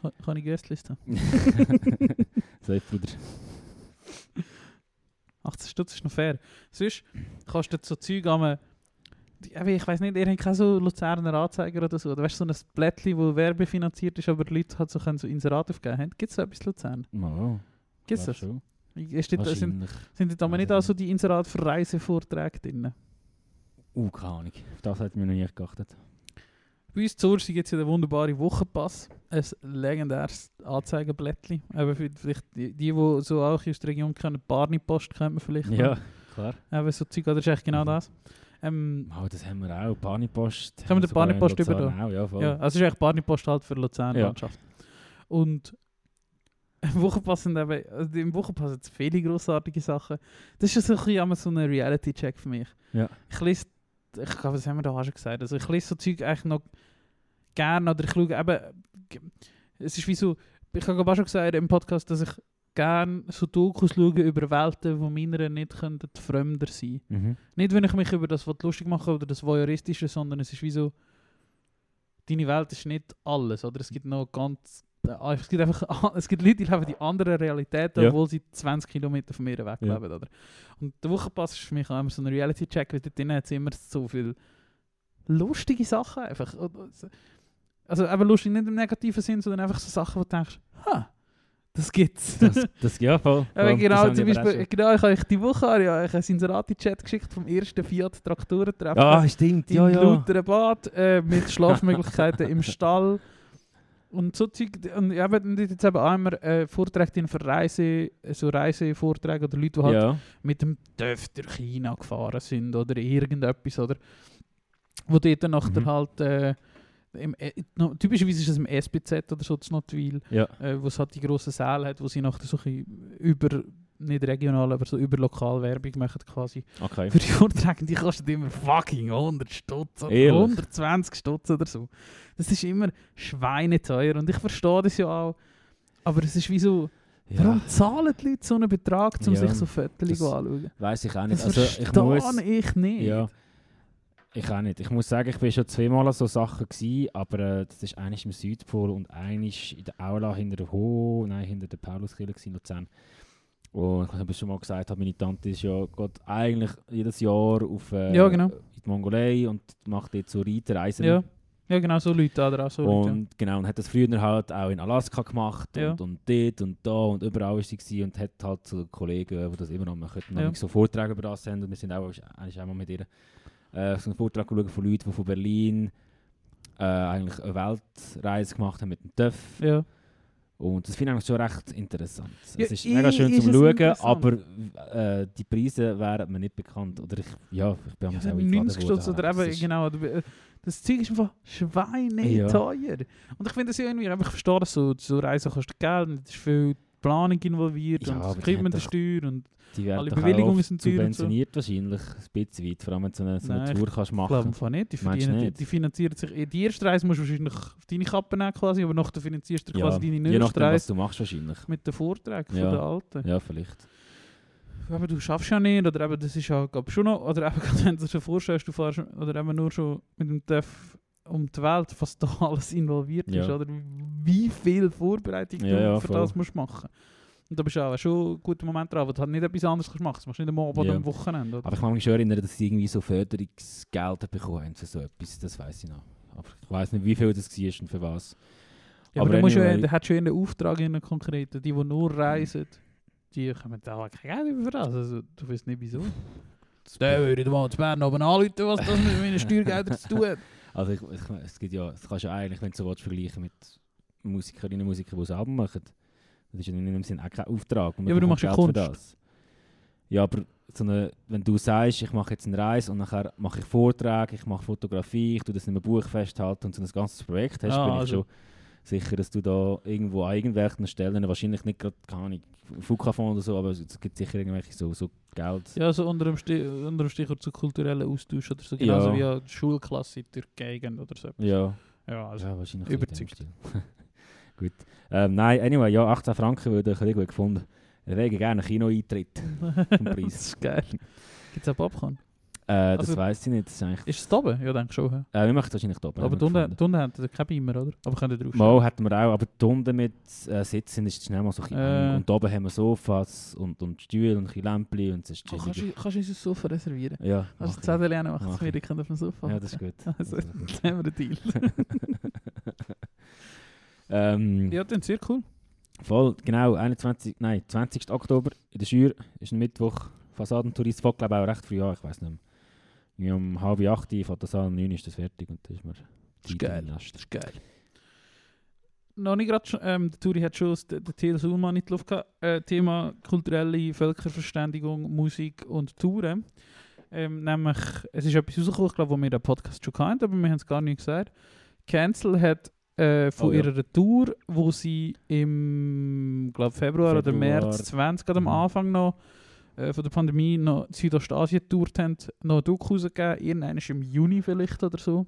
Speaker 2: Kann- Kann ich Gästeliste?
Speaker 3: Safe, Bruder.
Speaker 2: 18 Stutz ist noch fair. Sonst kannst du so Zeug eben, Ich weiß nicht, ihr habt keine so Luzerner Anzeiger oder so. Oder weißt du, so ein Blättchen, das werbefinanziert ist, aber die Leute halt so, können so Inserat aufgeben haben. Gibt es so etwas Luzern?
Speaker 3: Oh,
Speaker 2: Gibt es das?
Speaker 3: schon.
Speaker 2: Dort, sind, sind aber nicht auch so die Inserat für Reisevorträge drin?
Speaker 3: Uh, keine Ahnung. Auf das hat mir noch nicht geachtet.
Speaker 2: Bei uns zu Ursi gibt es ja den wunderbaren Wochenpass. Ein legendäres Anzeigenblättchen. Eben für vielleicht die, die, die so auch aus der Region kennen, Barney-Post kennt man vielleicht. noch.
Speaker 3: Ja, klar.
Speaker 2: Eben so Zeug, oder ist echt genau
Speaker 3: Mhm.
Speaker 2: das. Ähm,
Speaker 3: Oh, das haben wir auch. Panipost.
Speaker 2: Können wir den Panipost
Speaker 3: Luzern
Speaker 2: überlassen?
Speaker 3: Auch, ja, voll.
Speaker 2: ja, also ist eigentlich Barney-Post halt für Luzern-Landschaft. Und im Wochenpass sind eben, also im Wochenpass sind viele grossartige Sachen. Das ist so ein bisschen immer so ein Reality-Check für mich.
Speaker 3: Ja.
Speaker 2: Ich lese, ich glaube, das haben wir da auch schon gesagt, also ich lese so Zeug eigentlich noch gerne, oder ich schaue eben, es ist wie so, ich habe auch schon gesagt im Podcast, dass ich gerne so Dokus schaue über Welten, die meiner nicht könnten fremder sein
Speaker 3: Mhm.
Speaker 2: Nicht, wenn ich mich über das lustig mache oder das Voyeuristische, sondern es ist wie so, deine Welt ist nicht alles, oder? Es gibt noch ganz, äh, es gibt einfach, es gibt Leute, die leben die anderen Realitäten,
Speaker 3: Ja.
Speaker 2: obwohl sie 20 Kilometer von mir weg
Speaker 3: Ja.
Speaker 2: leben, oder? Und der Wochenpass ist für mich auch immer so ein Reality-Check, weil dort drin hat es immer so viele lustige Sachen einfach. Also eben lustig nicht im negativen Sinn, sondern einfach so Sachen, wo du denkst, ha, das gibt's.
Speaker 3: Das, das, ja, voll.
Speaker 2: Aber genau, zum Beispiel, genau, ich habe euch die Woche habe ich einen Inserati-Chat geschickt vom ersten Fiat Traktorentreffen.
Speaker 3: Ah, stimmt.
Speaker 2: in
Speaker 3: Ja, ja.
Speaker 2: Lauteren Bad äh, mit Schlafmöglichkeiten im Stall. Und so Zeug, und ja, aber jetzt eben auch immer äh, Vorträge für Reise, so Reisevorträge oder Leute, die halt
Speaker 3: Ja.
Speaker 2: mit dem TÜV durch China gefahren sind oder irgendetwas, oder? Wo dort dann nachher
Speaker 3: Mhm.
Speaker 2: halt, äh, im, äh, no, typischerweise ist es im SBZ oder so zu Notwil,
Speaker 3: Ja.
Speaker 2: äh, wo es halt die grossen Säle hat, wo sie nachher so ein über, nicht regional, aber so über lokal Werbung machen quasi.
Speaker 3: Okay.
Speaker 2: Für die Vorträge, die kosten immer fucking 100 Stutz oder
Speaker 3: Ehrlich?
Speaker 2: 120 Stutz oder so. Das ist immer schweineteuer und ich verstehe das ja auch. Aber es ist wie so,
Speaker 3: Ja,
Speaker 2: warum zahlen die Leute so einen Betrag, um
Speaker 3: Ja,
Speaker 2: sich so Fotos anzuschauen?
Speaker 3: weiß ich auch nicht.
Speaker 2: Das
Speaker 3: Also, ich muss.
Speaker 2: ich nicht.
Speaker 3: Ja. Ich auch nicht. Ich muss sagen, ich bin schon zweimal an so Sachen gewesen, aber äh, das ist eines im Südpol und eines in der Aula hinter der Ho, nein, hinter der Pauluskirche in Luzern. Und ich habe schon mal gesagt, meine Tante ist ja geht eigentlich jedes Jahr auf äh,
Speaker 2: Ja, genau.
Speaker 3: in die Mongolei und macht dort so Reiterreisen.
Speaker 2: Ja. ja, genau, so Leute, oder auch so Leute.
Speaker 3: Und genau, und hat das früher halt auch in Alaska gemacht
Speaker 2: Ja.
Speaker 3: und, und dort und da und überall war sie gewesen und hat halt so Kollegen, die das immer noch machen,
Speaker 2: Ja.
Speaker 3: ja. so Vorträge über das haben und wir sind auch eigentlich einmal mit ihr äh, so einen Vortrag geschaut von Leuten, die von Berlin äh, eigentlich eine Weltreise gemacht haben mit dem TÜV
Speaker 2: Ja. Ja.
Speaker 3: und das finde ich schon recht interessant.
Speaker 2: Ja,
Speaker 3: es ist mega schön zum Schauen, aber äh, die Preise wären mir nicht bekannt. Oder ich, ja, ich bin
Speaker 2: Ja,
Speaker 3: auch
Speaker 2: so
Speaker 3: eingeladen
Speaker 2: 90 Stutz oder eben, genau. äh, Das Zeug ist einfach schweineteuer. Und ich finde das ja irgendwie, ich verstehe das so, so Reisen kostet Geld, es ist viel Planung involviert
Speaker 3: Ja,
Speaker 2: und das der
Speaker 3: doch-
Speaker 2: Steuer und
Speaker 3: Die
Speaker 2: Alle Bewilligungen sind teuer und so.
Speaker 3: subventioniert wahrscheinlich, ein bisschen weit, vor allem wenn du so eine, so eine
Speaker 2: Nein,
Speaker 3: Tour kannst
Speaker 2: ich
Speaker 3: machen.
Speaker 2: glaube einfach nicht. Die, verdienen, die,
Speaker 3: nicht?
Speaker 2: die finanzieren sich, die erste Reise musst du wahrscheinlich auf deine Kappe nehmen quasi, aber nachher finanzierst du
Speaker 3: ja,
Speaker 2: quasi deine
Speaker 3: je
Speaker 2: nächste
Speaker 3: nachdem, was
Speaker 2: Reise
Speaker 3: du machst wahrscheinlich.
Speaker 2: mit den Vorträgen
Speaker 3: Ja.
Speaker 2: von den Alten.
Speaker 3: Ja, vielleicht.
Speaker 2: Aber du schaffst ja nicht, oder eben, das ist ja glaub, schon noch, oder eben, wenn du dir schon vorstellst, du fährst, oder eben nur schon mit dem TÜV um die Welt, was da alles involviert
Speaker 3: Ja.
Speaker 2: ist, oder wie viel Vorbereitung
Speaker 3: Ja,
Speaker 2: du
Speaker 3: ja,
Speaker 2: für
Speaker 3: voll.
Speaker 2: das musst machen. Und da bist du auch schon ein guter Moment dran, wo du halt nicht etwas anderes machen. Das machst du nicht am Abend oder
Speaker 3: Ja.
Speaker 2: am Wochenende. Oder?
Speaker 3: Aber ich kann mich schon erinnern, dass sie irgendwie so Förderungsgelder bekommen haben für so etwas. Das weiß ich noch. Aber ich weiß nicht, wie viel das war und für was.
Speaker 2: Ja, aber,
Speaker 3: aber
Speaker 2: du, musst ja,
Speaker 3: anyway-
Speaker 2: du hast schon einen Auftrag in einen konkreten. Die, die nur reisen, die kommen da auch kein Geld über für das. Also, du weißt nicht wieso. Der würde mal zu Bern oben anrufen, was das mit meinen Steuergeldern zu tun hat.
Speaker 3: Also ich, ich, es gibt ja, das kannst du ja eigentlich, wenn du so willst, vergleichen mit Musikerinnen und Musikern, die das Album machen. Das ist ja in dem Sinn auch kein Auftrag.
Speaker 2: Ja, aber du machst ja Kunst.
Speaker 3: Das. Ja, aber so eine, wenn du sagst, ich mache jetzt eine Reise und nachher mache ich Vorträge, ich mache Fotografie, ich tue das in einem Buch festhalten und so ein ganzes Projekt hast,
Speaker 2: Ah,
Speaker 3: bin ich
Speaker 2: also-
Speaker 3: schon sicher, dass du da irgendwo an irgendwelchen Stellen, wahrscheinlich nicht gerade, keine Ahnung, Flughafen oder so, aber es gibt sicher irgendwelche so, so Geld.
Speaker 2: Ja, so unter dem, Stich, unter dem Stichwort zu kulturellen Austausch oder so. Genauso
Speaker 3: Ja.
Speaker 2: wie eine Schulklasse durch die Gegend oder so.
Speaker 3: Ja.
Speaker 2: Ja, also.
Speaker 3: ja, wahrscheinlich
Speaker 2: überzeugt.
Speaker 3: in. Gut. Ähm, nein, anyway, ja, 18 Franken würde ich gut gefunden. Ich wäre gerne Kino-Eintritt vom
Speaker 2: das
Speaker 3: Preis.
Speaker 2: ist geil. Gibt es auch Popcorn?
Speaker 3: Äh, das
Speaker 2: Also-
Speaker 3: weiss ich nicht. Das ist eigentlich,
Speaker 2: Ist es da oben? Ja, denke schon. ja.
Speaker 3: äh, wir machen es wahrscheinlich da oben.
Speaker 2: Aber
Speaker 3: wir
Speaker 2: unten unten haben sie keinen Beamer, oder? Aber können drauf
Speaker 3: Mal hatten wir auch, aber die unten mit äh, Sitzen ist schnell mal so ein bisschen
Speaker 2: Äh.
Speaker 3: Und oben haben wir Sofas und, und Stühle und ein bisschen Lämpchen und es ist
Speaker 2: Oh, kannst, du, kannst du uns ein Sofa reservieren?
Speaker 3: Ja,
Speaker 2: Kannst
Speaker 3: mach
Speaker 2: du Zettel machen,
Speaker 3: Mach
Speaker 2: dass wir
Speaker 3: ich.
Speaker 2: die können auf dem Sofa
Speaker 3: Ja, das ist gut.
Speaker 2: Also,
Speaker 3: ist
Speaker 2: jetzt haben wir den Deal.
Speaker 3: ähm,
Speaker 2: ja, dann sehr cool.
Speaker 3: Voll, genau, 21, nein, 20. Oktober in der Schür ist ein Mittwoch. Fassadentourist fängt glaube ich auch recht früh an, ich weiß nicht mehr. Um halb acht fährt das an, um neun ist das fertig und dann ist man
Speaker 2: Das ist geil. Das ist geil. Noch nicht gerade, schon- ähm, der Turi hat schon das- den Till Sulman in die Luft gehabt. Äh, Thema kulturelle Völkerverständigung, Musik und Touren. Ähm, nämlich, es ist etwas rausgekommen, ich glaube, wo wir den Podcast schon kannten, aber wir haben es gar nicht gesagt. Cancel hat äh, von
Speaker 3: Oh ja.
Speaker 2: ihrer Tour, wo sie im glaub, Februar, oder
Speaker 3: Februar.
Speaker 2: März 20 gerade am
Speaker 3: Mhm.
Speaker 2: Anfang noch äh, von der Pandemie noch Südostasien getourt haben, noch ein Doku rausgegeben. Irgendwann ist im Juni vielleicht oder so.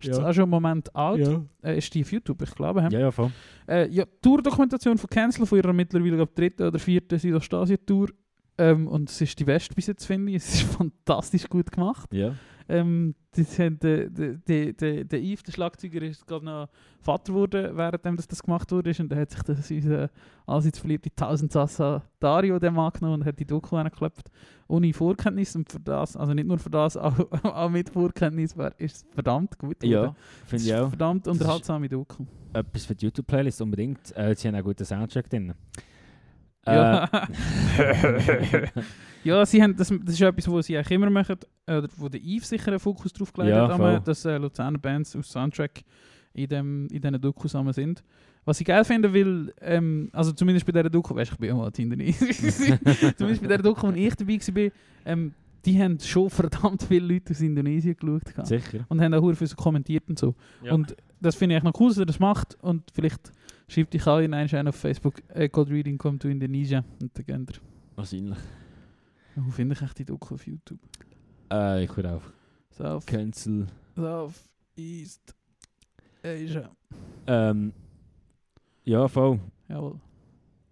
Speaker 2: Ist
Speaker 3: Ja.
Speaker 2: auch schon einen Moment alt.
Speaker 3: Ja.
Speaker 2: Äh, ist die auf YouTube, ich glaube. hä?
Speaker 3: ja, ja, voll.
Speaker 2: Äh, ja, Tour-Dokumentation von Cancel von ihrer mittlerweile glaub, dritten oder vierten Südostasien-Tour. Ähm, und es ist die beste bis jetzt, finde ich. Es ist fantastisch gut gemacht.
Speaker 3: Ja.
Speaker 2: Ähm, der, der, der, der, Yves, der Schlagzeuger, ist glaub, noch Vater geworden, während das, das gemacht wurde. Und dann hat sich das unser allseits verliebte Tausendsassa Dario dem angenommen und hat die Doku angeklopft. Ohne Vorkenntnis und für das, also nicht nur für das, auch, auch mit Vorkenntnis, wär, ist es verdammt gut geworden.
Speaker 3: Ja, finde ich auch.
Speaker 2: verdammt unterhaltsame Doku.
Speaker 3: Etwas für die YouTube-Playlist unbedingt. Äh, sie haben auch einen guten Soundtrack drin.
Speaker 2: Ja.
Speaker 3: Äh,
Speaker 2: ja, sie haben, das, das ist etwas, was sie eigentlich immer machen, oder wo der Yves sicher einen Fokus drauf gelegt
Speaker 3: Ja,
Speaker 2: hat, dass äh, Luzerner Bands aus Soundtrack in, dem, in diesen Dokus zusammen sind. Was ich geil finde, weil, ähm, also zumindest bei dieser Doku, weißt du, ich bin ja mal in Indonesien, zumindest bei dieser Doku, wo ich dabei war, ähm, die haben schon verdammt viele Leute aus Indonesien geschaut.
Speaker 3: Sicher.
Speaker 2: Und haben auch viel so kommentiert und so.
Speaker 3: Ja.
Speaker 2: Und das finde ich noch cool, dass er das macht. Und vielleicht schreibt ich auch in einen auf Facebook, äh, God Reading come to Indonesia. Und dann geht er.
Speaker 3: Wahrscheinlich.
Speaker 2: Wo finde ich echt die Doku auf YouTube?
Speaker 3: Äh, ich würde auch.
Speaker 2: South,
Speaker 3: Cancel.
Speaker 2: South East Asia.
Speaker 3: Ähm, ja, voll.
Speaker 2: Jawohl.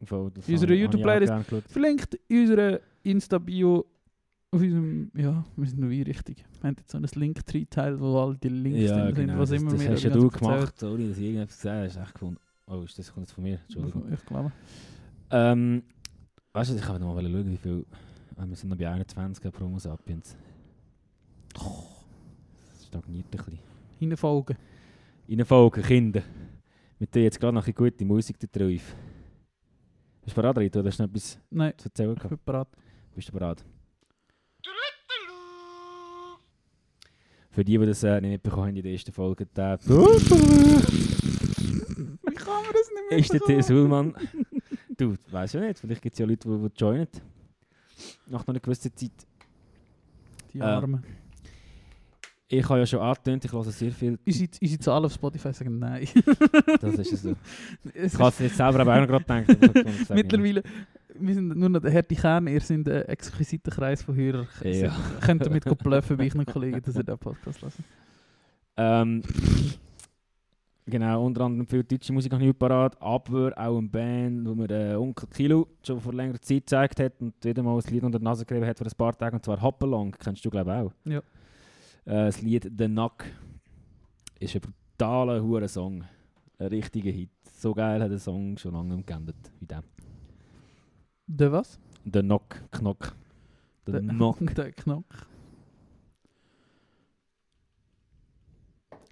Speaker 3: voll das
Speaker 2: Unsere
Speaker 3: habe ich-
Speaker 2: YouTube-Playlist.
Speaker 3: habe ich.
Speaker 2: Verlinkt in unserer Insta-Bio auf unserem, ja, wir sind noch wie richtig. Wir haben jetzt so einen Linktree-Teil, wo all die Links
Speaker 3: Ja,
Speaker 2: drin sind,
Speaker 3: genau.
Speaker 2: was
Speaker 3: das,
Speaker 2: immer
Speaker 3: das
Speaker 2: wir
Speaker 3: hast ja du
Speaker 2: Zeit
Speaker 3: gemacht, ohne dass irgendetwas gesagt hast. echt gefunden. Oh, ist das kommt jetzt von mir? Entschuldigung.
Speaker 2: Ich glaube.
Speaker 3: Ähm, weißt du, ich kann noch mal schauen, wie viel. Wir sind noch bei 21 Promo Sapiens. Das stagniert ein bisschen.
Speaker 2: Hineinfolgen.
Speaker 3: Reinfolgen, Kinder. Mit dir jetzt gerade noch ein gute Musik drauf. Bist du bereit, Rito? Oder hast du noch etwas
Speaker 2: Nein,
Speaker 3: zu erzählen?
Speaker 2: ich
Speaker 3: gehabt?
Speaker 2: bin bereit.
Speaker 3: Bist du bereit? Für die, die das äh, nicht mitbekommen haben in der ersten Folge, der
Speaker 2: Wie kann man das nicht mehr
Speaker 3: ist der T. Sulman. du, weißt ja nicht, vielleicht gibt es ja Leute, die, die joinen. Nach einer gewissen Zeit.
Speaker 2: Die
Speaker 3: Äh,
Speaker 2: Armen.
Speaker 3: Ich habe ja schon angetönt, ich höre sehr viel.
Speaker 2: Unsere, Zahlen auf Spotify sagen nein.
Speaker 3: Das ist es so.
Speaker 2: Es
Speaker 3: Ich habe es jetzt selber aber auch noch gerade gedacht. ich kann sagen.
Speaker 2: Mittlerweile, wir sind nur noch der harte Kern, ihr seid ein exquisiter Kreis von Hörern.
Speaker 3: Ja.
Speaker 2: Könnt damit gut bluffen bei euren Kollegen, dass ihr den Podcast lassen.
Speaker 3: Ähm, genau, unter anderem viel deutsche Musik habe ich nicht parat, aber auch eine Band, wo mir der Onkel Kilo schon vor längerer Zeit gezeigt hat und wieder mal ein Lied unter die Nase gegeben hat vor ein paar Tagen, und zwar Hoppalong, kennst du glaube ich auch.
Speaker 2: Ja.
Speaker 3: Äh, das Lied «The Knock» ist ein brutaler hure Song, ein richtiger Hit. So geil hat der Song schon lange geändert wie der.
Speaker 2: Der was?
Speaker 3: «The Knock», «Knock». «The
Speaker 2: Der-
Speaker 3: Knock».
Speaker 2: Der Knock.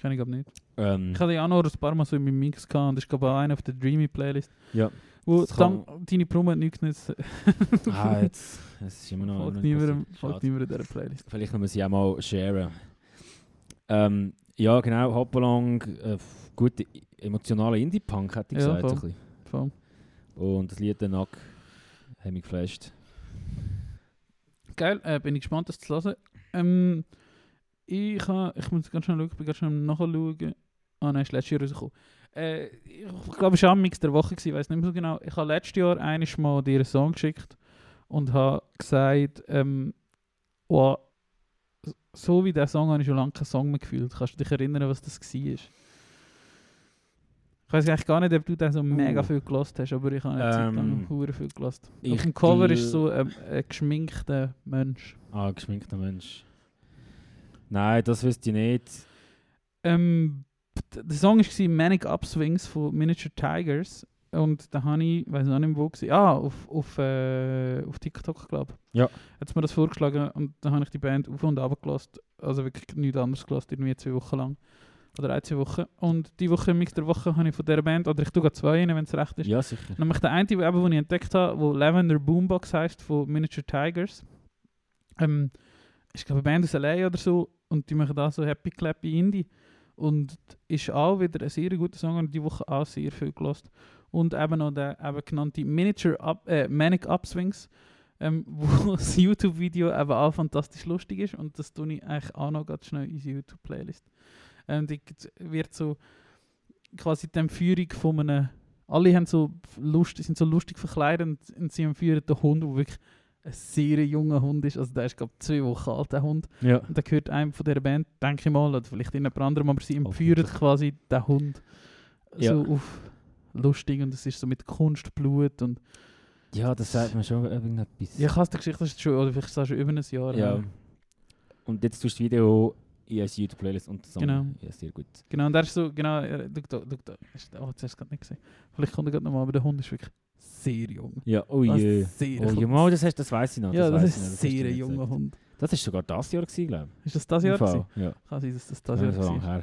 Speaker 2: Kenn ich glaube nicht.
Speaker 3: Ähm,
Speaker 2: Ich hatte ja auch noch ein paar Mal so in meinem Mix gehabt und das ist glaube ich auch einer auf der Dreamy Playlist.
Speaker 3: Ja.
Speaker 2: Wo
Speaker 3: kann-
Speaker 2: dann, deine Promo hat nichts genützt.
Speaker 3: ah, jetzt, es ist immer noch...
Speaker 2: Folgt niemandem niemandem dieser Playlist.
Speaker 3: Vielleicht können wir sie auch mal sharen. Ähm, ja, genau, Hopalong, äh, f- gute i- emotionale Indie-Punk, hätte ich
Speaker 2: Ja,
Speaker 3: gesagt.
Speaker 2: voll.
Speaker 3: ein.
Speaker 2: Voll.
Speaker 3: Und das Lied «The Knock» hat mich geflasht.
Speaker 2: Geil, äh, bin ich gespannt, das zu hören. Ähm, ich, ha, ich muss ganz schnell schauen, ich bin ganz schnell nachschauen. Ah nein, ist letztes Jahr rausgekommen. Äh, ich glaube, es war am Mix der Woche, ich weiß nicht mehr so genau. Ich habe letztes Jahr einiges mal dir einen Song geschickt und habe gesagt, ähm, oh, so wie der Song habe ich schon lange keinen Song mehr gefühlt. Kannst du dich erinnern, was das war? Ich weiß eigentlich gar nicht, ob du den so mega
Speaker 3: Uh.
Speaker 2: viel gelost hast, aber ich habe eine Zeit lang
Speaker 3: Ähm,
Speaker 2: viel gelost. Auf dem Cover ist so ein, ein geschminkter Mensch.
Speaker 3: Ah, geschminkter Mensch. Nein, das wüsste ich nicht.
Speaker 2: Ähm, der Song war Manic Upswings von Miniature Tigers. Und da habe ich, weiß auch nicht wo, gewesen. ah, auf, auf, äh, auf TikTok, glaube ich.
Speaker 3: Ja.
Speaker 2: Hat mir das vorgeschlagen und dann habe ich die Band auf und ab gelassen. Also wirklich nichts anderes gelassen, irgendwie zwei Wochen lang. Oder ein, zwei Wochen. Und die Woche, Mix der Woche, habe ich von dieser Band, oder ich tue gerade zwei rein, wenn es recht ist.
Speaker 3: Ja, sicher.
Speaker 2: Nämlich der eine, den ich entdeckt habe, wo Lavender Boombox heisst, von Miniature Tigers. Ähm, ist glaube eine Band aus LA oder so und die machen da so Happy Clappy Indie. Und ist auch wieder ein sehr guter Song und die Woche auch sehr viel gelost. Und eben noch der eben genannte Miniature Up, äh, Manic Upswings, ähm, wo das YouTube-Video eben auch fantastisch lustig ist und das tue ich eigentlich auch noch ganz schnell in unsere YouTube-Playlist. Ähm, die wird so quasi die Führung von einem alle haben so Lust, sind so lustig verkleidet und, und sie führen den Hund, der wirklich ein sehr junger Hund ist. Also der ist glaube zwei Wochen alt, der Hund.
Speaker 3: Ja.
Speaker 2: Und der gehört einem von dieser Band, denke ich mal, oder vielleicht jemand anderem, aber sie
Speaker 3: wirklich?
Speaker 2: quasi den Hund
Speaker 3: Ja.
Speaker 2: so auf lustig und es ist so mit Kunstblut und
Speaker 3: ja, das sagt mir schon irgendetwas.
Speaker 2: ja, ich hasse die Geschichte, das ist schon, oder vielleicht schon über ein Jahr
Speaker 3: Ja. Und jetzt tust du das Video in als YouTube-Playlist und Song.
Speaker 2: Genau.
Speaker 3: Ja, sehr gut.
Speaker 2: Genau, und der ist so, genau, er, du, du, du, du, oh, jetzt hast du es gerade nicht gesehen. Vielleicht kommt er gerade nochmal, aber der Hund ist wirklich sehr jung.
Speaker 3: Ja, oh je.
Speaker 2: sehr
Speaker 3: Oh je, mal, das, hast, das weiss ich noch.
Speaker 2: ja, das,
Speaker 3: weiss
Speaker 2: ist
Speaker 3: ich
Speaker 2: ein
Speaker 3: du
Speaker 2: sehr junger. Hund.
Speaker 3: Das war sogar das Jahr, glaube
Speaker 2: Ist das das
Speaker 3: ich.
Speaker 2: Jahr?
Speaker 3: Fall? Ja.
Speaker 2: Kann sein, dass das
Speaker 3: Das
Speaker 2: das Jahr
Speaker 3: so
Speaker 2: war.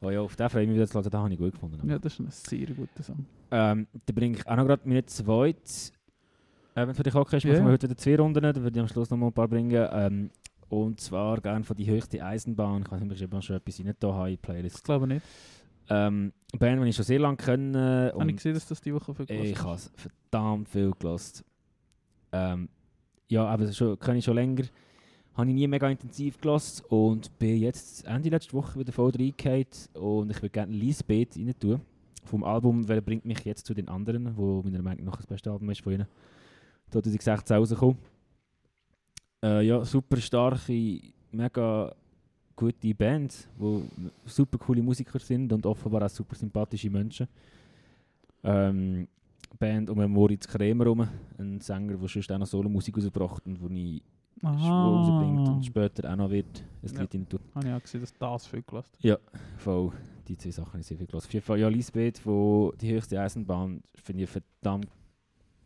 Speaker 3: Oh ja, auf den freue ich mich wieder zu hören, den habe ich gut gefunden.
Speaker 2: Ja, das ist ein sehr guter Song.
Speaker 3: Ähm, dann bringe ich auch noch gerade meine zweite. Äh, wenn für dich okay ist, machen wir heute wieder zwei Runden, dann würde ich am Schluss noch mal ein paar bringen. Ähm, und zwar gerne von die höchste Eisenbahn. Ich weiß nicht, ob ich schon etwas rein da habe in die
Speaker 2: Ich
Speaker 3: Playlist.
Speaker 2: glaube nicht.
Speaker 3: Ähm, Band, die ich schon sehr lange kenne.
Speaker 2: Habe ich gesehen, dass das die Woche viel
Speaker 3: ich
Speaker 2: gehört
Speaker 3: habe es verdammt viel gelost. Ähm, ja, aber schon, kenne ich schon länger. Habe ich nie mega intensiv gelost und bin jetzt Ende letzte Woche wieder voll reingehauen und ich würde gerne Lisbeth rein tun. Vom Album «Wer bringt mich jetzt zu den anderen», wo meiner Meinung nach das beste Album ist von ihnen. 2016 rausgekommen. Äh, ja, super starke, mega gute Band, wo super coole Musiker sind und offenbar auch super sympathische Menschen. Ähm, Band um Moritz Kremer herum, ein Sänger, der schon auch noch Solo-Musik rausgebracht und wo ich schon rausbringt und später auch noch wird ein
Speaker 2: Ja.
Speaker 3: Lied rein tun.
Speaker 2: Habe ich auch gesehen, dass das viel gehört
Speaker 3: Voll, die zwei Sachen habe ich sehr viel gelassen. Auf jeden Fall, ja, Lisbeth von «Die höchste Eisenbahn» finde ich einen verdammt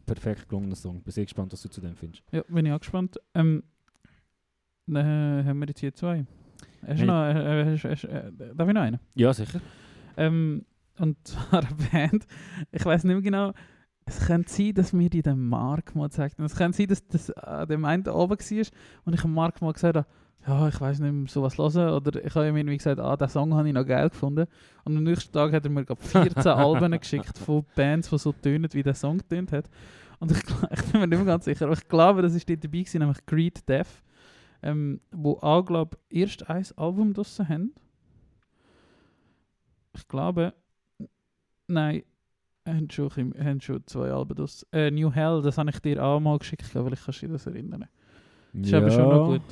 Speaker 3: perfekt gelungenen Song. Bin sehr gespannt, was du zu dem findest.
Speaker 2: Ja, bin ich auch gespannt. Ähm, dann haben wir jetzt hier zwei. Hast du noch, äh, hast, hast, äh, darf ich noch einen?
Speaker 3: Ja, sicher.
Speaker 2: Ähm, und zwar eine Band, ich weiß nicht mehr genau, es könnte sein, dass mir die den Mark mal gezeigt haben. Es könnte sein, dass das an dem einen oben war und ich dem Mark mal gesagt habe, ja, ich weiß nicht mehr, sowas hören. Oder ich habe ihm irgendwie gesagt, ah, den Song habe ich noch geil gefunden. Und am nächsten Tag hat er mir gerade 14 Alben geschickt von Bands, die so tönen, wie der Song tönt hat. Und ich, ich bin mir nicht mehr ganz sicher, aber ich glaube, das ist dort dabei gewesen, nämlich Greed Death, ähm, wo auch, glaube ich, erst ein Album draussen haben. Ich glaube, nein, haben schon, haben schon zwei Alben draus. Äh, New Hell, das habe ich dir auch mal geschickt, ich glaube, vielleicht kannst du dich das erinnern. Das ist aber schon noch gut.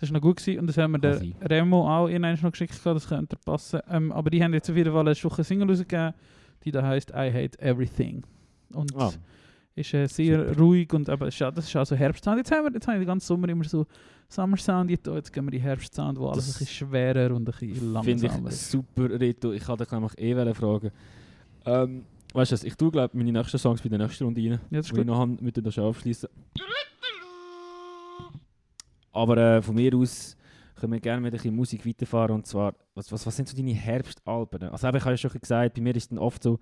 Speaker 2: Das war noch gut gewesen. und das haben wir der. Remo auch irgendwann noch geschickt, das könnte passen. Ähm, aber die haben jetzt auf jeden Fall eine Woche Single rausgegeben, die da heisst I Hate Everything. Und
Speaker 3: Ah,
Speaker 2: ist äh, sehr
Speaker 3: Super.
Speaker 2: ruhig und aber ist, das ist auch so Herbstsound. Jetzt haben wir, jetzt haben wir den ganzen Sommer immer so Summer Sound, jetzt, jetzt gehen wir in Herbstsound, wo alles
Speaker 3: Das
Speaker 2: ein bisschen schwerer und ein bisschen
Speaker 3: Finde
Speaker 2: langsamer
Speaker 3: ich
Speaker 2: ist.
Speaker 3: super, Rito. Ich dich nämlich eh fragen. Ähm, weißt du was, ich tue glaube meine nächsten Songs bei der nächsten Runde rein.
Speaker 2: Ja, das ist
Speaker 3: ich
Speaker 2: gut.
Speaker 3: noch habe, mit das schon abschließen. Aber äh, von mir aus können wir gerne mit ein bisschen Musik weiterfahren. Und zwar, was, was, was sind so deine Herbstalben? Also, eben, ich habe ja schon gesagt, bei mir ist dann oft so,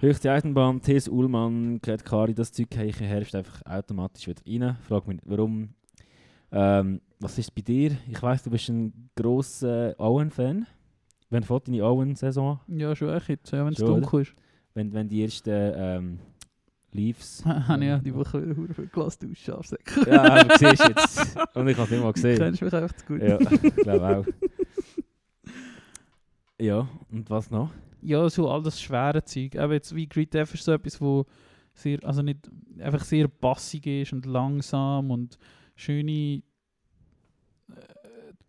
Speaker 3: Höchste Eisenbahn, T.S. Ullmann, Gret Kari, das Zeug habe ich im Herbst einfach automatisch wieder rein. Frag mich nicht, warum. Ähm, was ist bei dir? Ich weiss, du bist ein grosser Owen-Fan. Wann fährt deine Owen-Saison?
Speaker 2: Ja, schon echt jetzt, ja, wenn es dunkel ist.
Speaker 3: Wenn, wenn die ersten ähm, Leaves...
Speaker 2: Habe ich ja die Woche wieder viel gelassen, du Schafsäck.
Speaker 3: Ja, aber siehst du jetzt. Und ich habe es nicht mal
Speaker 2: Du
Speaker 3: gesehen.
Speaker 2: kennst mich einfach zu gut.
Speaker 3: Ja, ich glaube auch. Ja, und was noch?
Speaker 2: Ja, so all das schwere Zeug. Aber jetzt wie Great Death ist so etwas, wo sehr, also nicht einfach sehr bassig ist und langsam und schöne äh,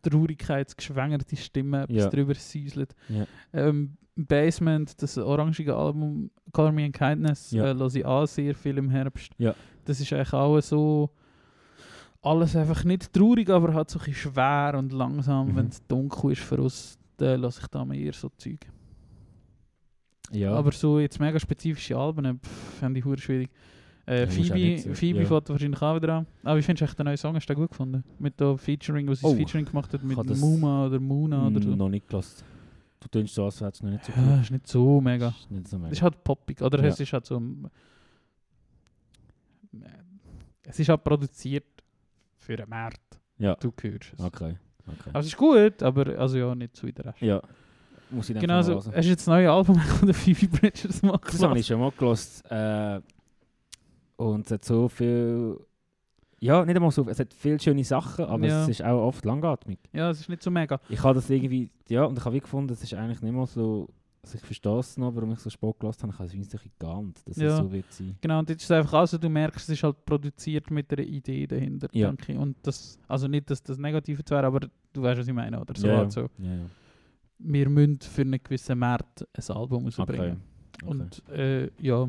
Speaker 2: traurigkeitsgeschwängerte Stimme etwas
Speaker 3: Ja.
Speaker 2: drüber säuselt.
Speaker 3: Ja.
Speaker 2: Ähm, Basement, das orangige Album Color Me and Kindness,
Speaker 3: Ja.
Speaker 2: äh, ich auch sehr viel im Herbst.
Speaker 3: Ja.
Speaker 2: Das ist eigentlich auch so alles einfach nicht traurig, aber halt so ein bisschen schwer und langsam,
Speaker 3: Mhm.
Speaker 2: wenn es dunkel ist für uns, dann lasse ich da mal eher so Zeug.
Speaker 3: Ja,
Speaker 2: Aber so jetzt mega spezifische Alben, äh, pff, fände ich hure schwierig. Äh,
Speaker 3: Ja,
Speaker 2: Phoebe,
Speaker 3: so-
Speaker 2: Phoebe
Speaker 3: ja.
Speaker 2: wahrscheinlich auch wieder an. Aber findest du echt den neuen Song? Hast du den gut gefunden? Mit dem Featuring, was sie
Speaker 3: Oh,
Speaker 2: Featuring gemacht hat mit Muma oder Muna oder so.
Speaker 3: noch nicht gelassen. Du tönst so, als wäre es noch nicht so
Speaker 2: Ja, ist nicht so mega.
Speaker 3: Ist nicht so mega.
Speaker 2: Es ist halt poppig, oder?
Speaker 3: Ja.
Speaker 2: Es ist halt so. Es ist halt produziert für einen Markt.
Speaker 3: Ja.
Speaker 2: Du hörst es.
Speaker 3: Okay. okay.
Speaker 2: Also es ist gut, aber also ja, nicht so wie der Rest.
Speaker 3: Ja. Muss ich dann
Speaker 2: Genau
Speaker 3: mal
Speaker 2: so.
Speaker 3: hören.
Speaker 2: Hast du jetzt das neue Album von der Phoebe Bridgers machen
Speaker 3: Das habe ich schon mal gelost. Äh, und es hat so viel. Ja, nicht einmal so. Es hat viele schöne Sachen, aber
Speaker 2: Ja.
Speaker 3: es ist auch oft langatmig.
Speaker 2: Ja, es ist nicht so mega.
Speaker 3: Ich habe das irgendwie. Ja, und ich habe gefunden, es ist eigentlich nicht mal so. Also ich verstehe es noch, warum ich so spät gelost habe. Ich habe es ein bisschen geahnt, dass
Speaker 2: Ja.
Speaker 3: es so wird sein.
Speaker 2: Genau, und jetzt ist es einfach also, du merkst, es ist halt produziert mit einer Idee dahinter,
Speaker 3: Ja.
Speaker 2: denke ich. Und das, also nicht, dass das Negative wäre, aber du weißt, was ich meine, oder? So
Speaker 3: Ja,
Speaker 2: halt so.
Speaker 3: Ja.
Speaker 2: Wir müssen für einen gewissen Markt ein Album
Speaker 3: Okay.
Speaker 2: rausbringen.
Speaker 3: okay.
Speaker 2: Und äh, ja.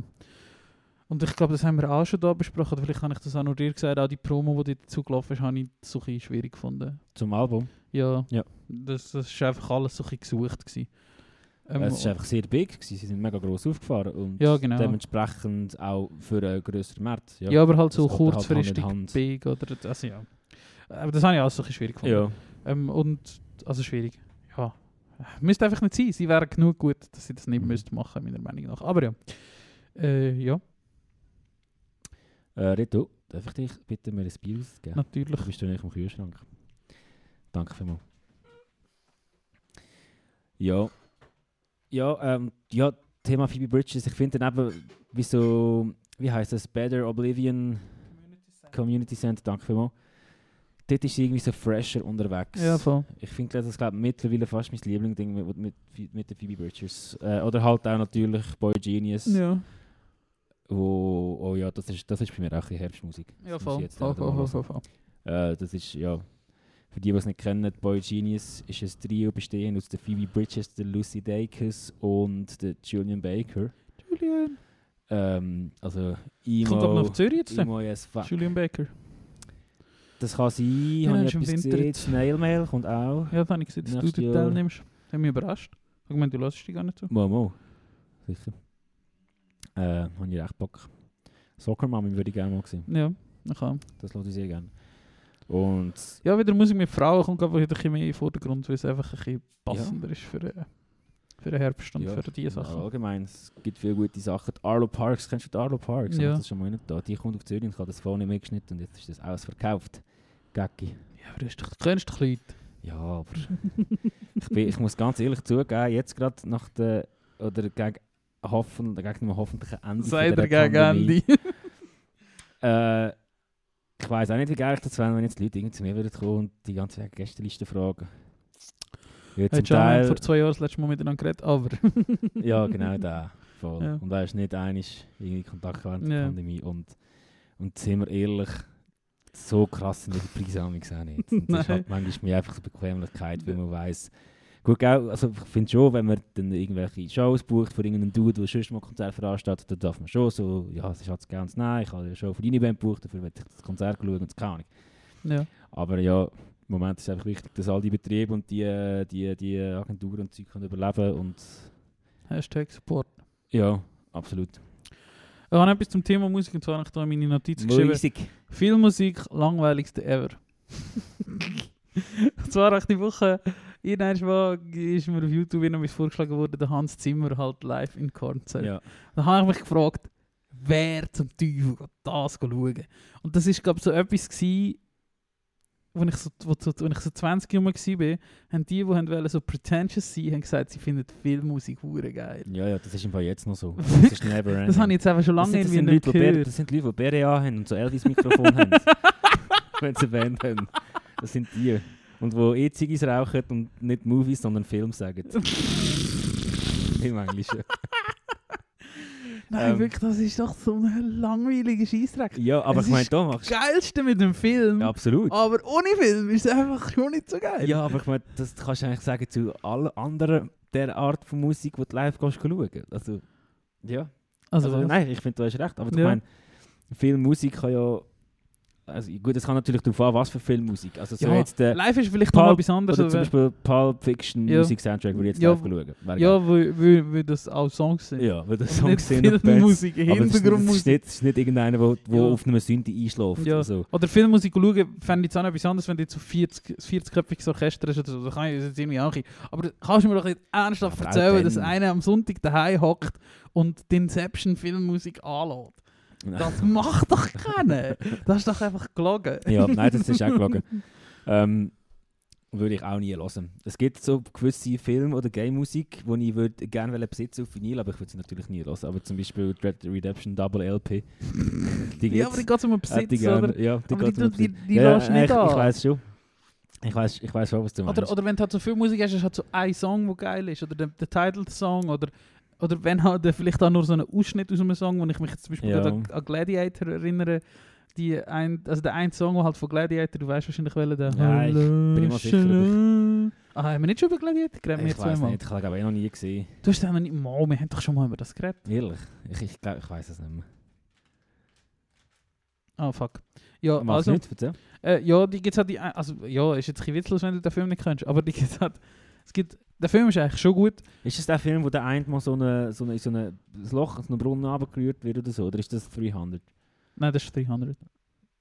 Speaker 2: Und ich glaube, das haben wir auch schon da besprochen. Oder vielleicht habe ich das auch nur dir gesagt. Auch die Promo, die dazu gelaufen ist, habe ich so ein bisschen schwierig gefunden.
Speaker 3: Zum Album.
Speaker 2: Ja.
Speaker 3: Ja.
Speaker 2: Das, das ist einfach alles so ein bisschen gesucht. Gewesen. Ähm,
Speaker 3: es war einfach sehr big, gewesen. sie sind mega gross aufgefahren und
Speaker 2: Ja, genau.
Speaker 3: dementsprechend auch für einen grösseren Markt.
Speaker 2: ja. aber halt so
Speaker 3: halt
Speaker 2: kurzfristig
Speaker 3: Hand.
Speaker 2: big. Oder, also, ja. Aber das habe ich auch so ein bisschen schwierig gefunden.
Speaker 3: Ja.
Speaker 2: Ähm, und, also schwierig. Müsste einfach nicht sein. Sie wären genug gut, dass sie das nicht
Speaker 3: Mhm.
Speaker 2: müssten machen, meiner Meinung nach. Aber ja. Äh, ja,
Speaker 3: Äh, Rito, darf ich dich bitte mir ein Bier ausgeben?
Speaker 2: natürlich.
Speaker 3: Du bist du nicht im Kühlschrank. Danke vielmals. Ja. Ja, ähm, ja, Thema Phoebe Bridges. Ich finde dann eben, wie so, wie heißt das? Better Oblivion Community Center, danke vielmals. Dort ist sie irgendwie so fresher unterwegs.
Speaker 2: Ja, voll.
Speaker 3: Ich finde das glaub, mittlerweile fast mein Lieblingsding mit, mit, mit, den Phoebe Bridgers. Äh, oder halt auch natürlich Boy Genius.
Speaker 2: Ja,
Speaker 3: Wo, oh ja, das ist, das ist bei mir auch ein Herbstmusik.
Speaker 2: ja
Speaker 3: Das muss
Speaker 2: voll. Voll, voll, voll, voll.
Speaker 3: Äh, das ist, ja, für die, die es nicht kennen, Boy Genius ist ein Trio bestehend aus der Phoebe Bridges, der Lucy Dacus und der Julian Baker.
Speaker 2: Julian.
Speaker 3: Ähm, also
Speaker 2: Kommt aber noch
Speaker 3: Emo,
Speaker 2: auf Zürich jetzt.
Speaker 3: Emo as fuck.
Speaker 2: Julian Baker.
Speaker 3: Das kann sein,
Speaker 2: Ja,
Speaker 3: habe
Speaker 2: ist
Speaker 3: ich
Speaker 2: im
Speaker 3: etwas
Speaker 2: Winter
Speaker 3: gesehen. Snail Mail kommt auch.
Speaker 2: Ja, das habe ich gesehen, dass du
Speaker 3: Nächstes
Speaker 2: dort
Speaker 3: Jahr.
Speaker 2: teilnimmst. Das hat mich überrascht. Ich meine, du hörst dich gar nicht so.
Speaker 3: Mo, mo. Sicher. Äh, habe ich recht Bock. Soccer Mami würde ich gerne mal sehen.
Speaker 2: Ja, ich kann.
Speaker 3: Das lasse ich sehr gerne. Und
Speaker 2: Ja, wieder Musik mit Frauen kommt glaube ich wieder ein mehr in den Vordergrund, weil es einfach ein bisschen passender ist für, äh, für den Herbst und
Speaker 3: Ja,
Speaker 2: für diese Sachen.
Speaker 3: Allgemein, es gibt viele gute Sachen. Die Arlo Parks, kennst du die Arlo Parks?
Speaker 2: Ja.
Speaker 3: Ja. Das schon mal nicht da. Die kommt auf Zürich und ich habe das vorne mitgeschnitten und jetzt ist das alles verkauft. Gacki.
Speaker 2: Ja, aber du, kennst doch Leute.
Speaker 3: Ja, aber ich, bin, ich muss ganz ehrlich zugeben, jetzt gerade nach der, oder gegen, hoffen, gegen dem hoffentlichen Ende
Speaker 2: Sei der gegen Andy.
Speaker 3: Äh, ich weiß auch nicht, wie geil ich das wäre, wenn jetzt Leute irgendwie zu mir würden kommen und die ganze Gästeliste fragen. Ja, zum
Speaker 2: schon
Speaker 3: Teil,
Speaker 2: vor zwei Jahren das letzte Mal miteinander geredet, aber.
Speaker 3: ja, genau da. Voll.
Speaker 2: Ja.
Speaker 3: Und weißt nicht einig irgendwie Kontakt während der
Speaker 2: Ja.
Speaker 3: Pandemie. Und, und sind wir ehrlich, so krass sind die Preise auch nicht. Und das ist halt manchmal mir einfach so Bequemlichkeit, weil man weiß. Gut, also ich finde schon, wenn man dann irgendwelche Shows bucht für irgendeinen Dude, der sonst mal Konzert veranstaltet, dann darf man schon so, ja, es ist halt ganz nein, ich habe eine Show für deine Band gebucht, dafür werde ich das Konzert schauen und das keine Ahnung.
Speaker 2: ja.
Speaker 3: Aber ja, im Moment ist es einfach wichtig, dass all die Betriebe und die, die, die Agenturen und Zeug können überleben und
Speaker 2: Hashtag Support.
Speaker 3: ja, absolut.
Speaker 2: Ich habe etwas zum Thema Musik und zwar habe ich da in meine Notizen geschrieben.
Speaker 3: Musik.
Speaker 2: Filmmusik, langweiligste ever. und zwar habe ich die Woche, irgendwann mal ist mir auf YouTube noch vorgeschlagen worden, der Hans Zimmer halt live in Konzert.
Speaker 3: Ja.
Speaker 2: Dann habe ich mich gefragt, wer zum Teufel geht das schauen? Und das ist, glaube ich, so etwas gewesen, als ich so, wo, so, als ich so 20 Jahre war, haben die, die wollen, so pretentious sein, haben gesagt, sie finden Filmmusik hure geil.
Speaker 3: ja, ja, das ist im Fall jetzt noch so. Das ist never ending.
Speaker 2: Das habe ich jetzt einfach schon
Speaker 3: das
Speaker 2: lange
Speaker 3: sind, das,
Speaker 2: irgendwie
Speaker 3: sind
Speaker 2: nicht
Speaker 3: Leute, das sind Leute, die BRA haben und so Elvis-Mikrofon haben. Wenn sie eine Band haben. Das sind die. Und die E-Ziggis rauchen und nicht Movies, sondern Film sagen. Im Englischen.
Speaker 2: Nein,
Speaker 3: Ähm.
Speaker 2: wirklich, das ist doch so ein langweiliger Scheissdreck.
Speaker 3: Ja, aber
Speaker 2: Es
Speaker 3: ich meine, da machst
Speaker 2: Das Geilste mit dem Film,
Speaker 3: Ja, absolut.
Speaker 2: aber ohne Film ist es einfach schon nicht so geil.
Speaker 3: Ja, aber ich meine, das kannst du eigentlich sagen zu allen anderen der Art von Musik, die du live kannst schauen. Also, ja.
Speaker 2: also,
Speaker 3: Also, nein, ich finde, du hast recht. Aber ich
Speaker 2: Ja.
Speaker 3: meine, viel Musik kann ja also gut, es kann natürlich darauf an, was für Filmmusik. Also so
Speaker 2: Ja,
Speaker 3: jetzt der
Speaker 2: Live ist vielleicht noch
Speaker 3: Pulp
Speaker 2: etwas anderes.
Speaker 3: oder zum Beispiel Pulp Fiction
Speaker 2: Ja.
Speaker 3: Musik Soundtrack würde ich jetzt
Speaker 2: Ja,
Speaker 3: live schauen.
Speaker 2: Ja, weil, weil, weil das auch Songs sind.
Speaker 3: ja, weil das
Speaker 2: Und
Speaker 3: Song
Speaker 2: nicht
Speaker 3: sind Bands.
Speaker 2: Filmmusik,
Speaker 3: Aber es ist, nicht- ist
Speaker 2: Hintergrundmusik.
Speaker 3: nicht, nicht irgendeiner, der wo,
Speaker 2: Ja.
Speaker 3: auf einem Synthi einschläft.
Speaker 2: Ja.
Speaker 3: oder so.
Speaker 2: Oder Filmmusik schauen, fände ich jetzt auch noch etwas anderes, wenn du jetzt so 40, 40-köpfiges Orchester hast oder so. Da kann ich das jetzt irgendwie auch nicht. Aber du kannst mir doch nicht ernsthaft erzählen, dass einer am Sonntag daheim hockt und die Inception-Filmmusik anlässt. Das macht doch keiner. Das ist doch einfach gelogen.
Speaker 3: ja, nein, das ist auch gelogen. ähm, würde ich auch nie hören. Es gibt so gewisse Film- oder Game-Musik, die ich würd gerne besitzen auf Vinyl, aber ich würde sie natürlich nie hören. Aber zum Beispiel Red Redemption Double LP. Die
Speaker 2: Ja, aber die geht um den Besitz,
Speaker 3: gerne-
Speaker 2: oder?
Speaker 3: Ja, die
Speaker 2: Aber
Speaker 3: geht
Speaker 2: die,
Speaker 3: um
Speaker 2: die, die, die
Speaker 3: ja,
Speaker 2: nicht
Speaker 3: ich,
Speaker 2: an.
Speaker 3: ich weiß schon. Ich weiß, ich weiß schon, was du meinst.
Speaker 2: Oder, oder wenn du halt so viel Musik hast, ist halt so ein Song, der geil ist. Oder der, der Title-Song. Oder, oder wenn halt äh, vielleicht auch nur so ein Ausschnitt aus einem Song, wo ich mich jetzt zum Beispiel
Speaker 3: Ja.
Speaker 2: an, an Gladiator erinnere. Die ein, also der eine Song, halt von Gladiator, du weißt wahrscheinlich welchen, der
Speaker 3: Ja, ich bin immer sicher,
Speaker 2: Hallo, Ah, haben wir nicht schon über Gladiator geredet?
Speaker 3: Ich weiß nicht, ich habe glaube ich eh noch nie gesehen.
Speaker 2: Du hast noch nicht mal, wir haben doch schon mal über das geredet.
Speaker 3: Ehrlich? Ich, ich glaube, ich weiß es nicht mehr.
Speaker 2: Ah, fuck. Ja,
Speaker 3: Mach's
Speaker 2: also,
Speaker 3: nicht, erzähl.
Speaker 2: Äh, ja, die gibt's halt die, also ja, ist jetzt ein bisschen witzlos, wenn du den Film nicht kennst, aber die gibt's halt, es gibt, der Film ist eigentlich schon gut.
Speaker 3: Ist es der Film, wo der eine mal so eine, so eine, so eine, das Loch, so einen Brunnen runtergerührt wird oder so? Oder ist das 300?
Speaker 2: Nein, das ist 300.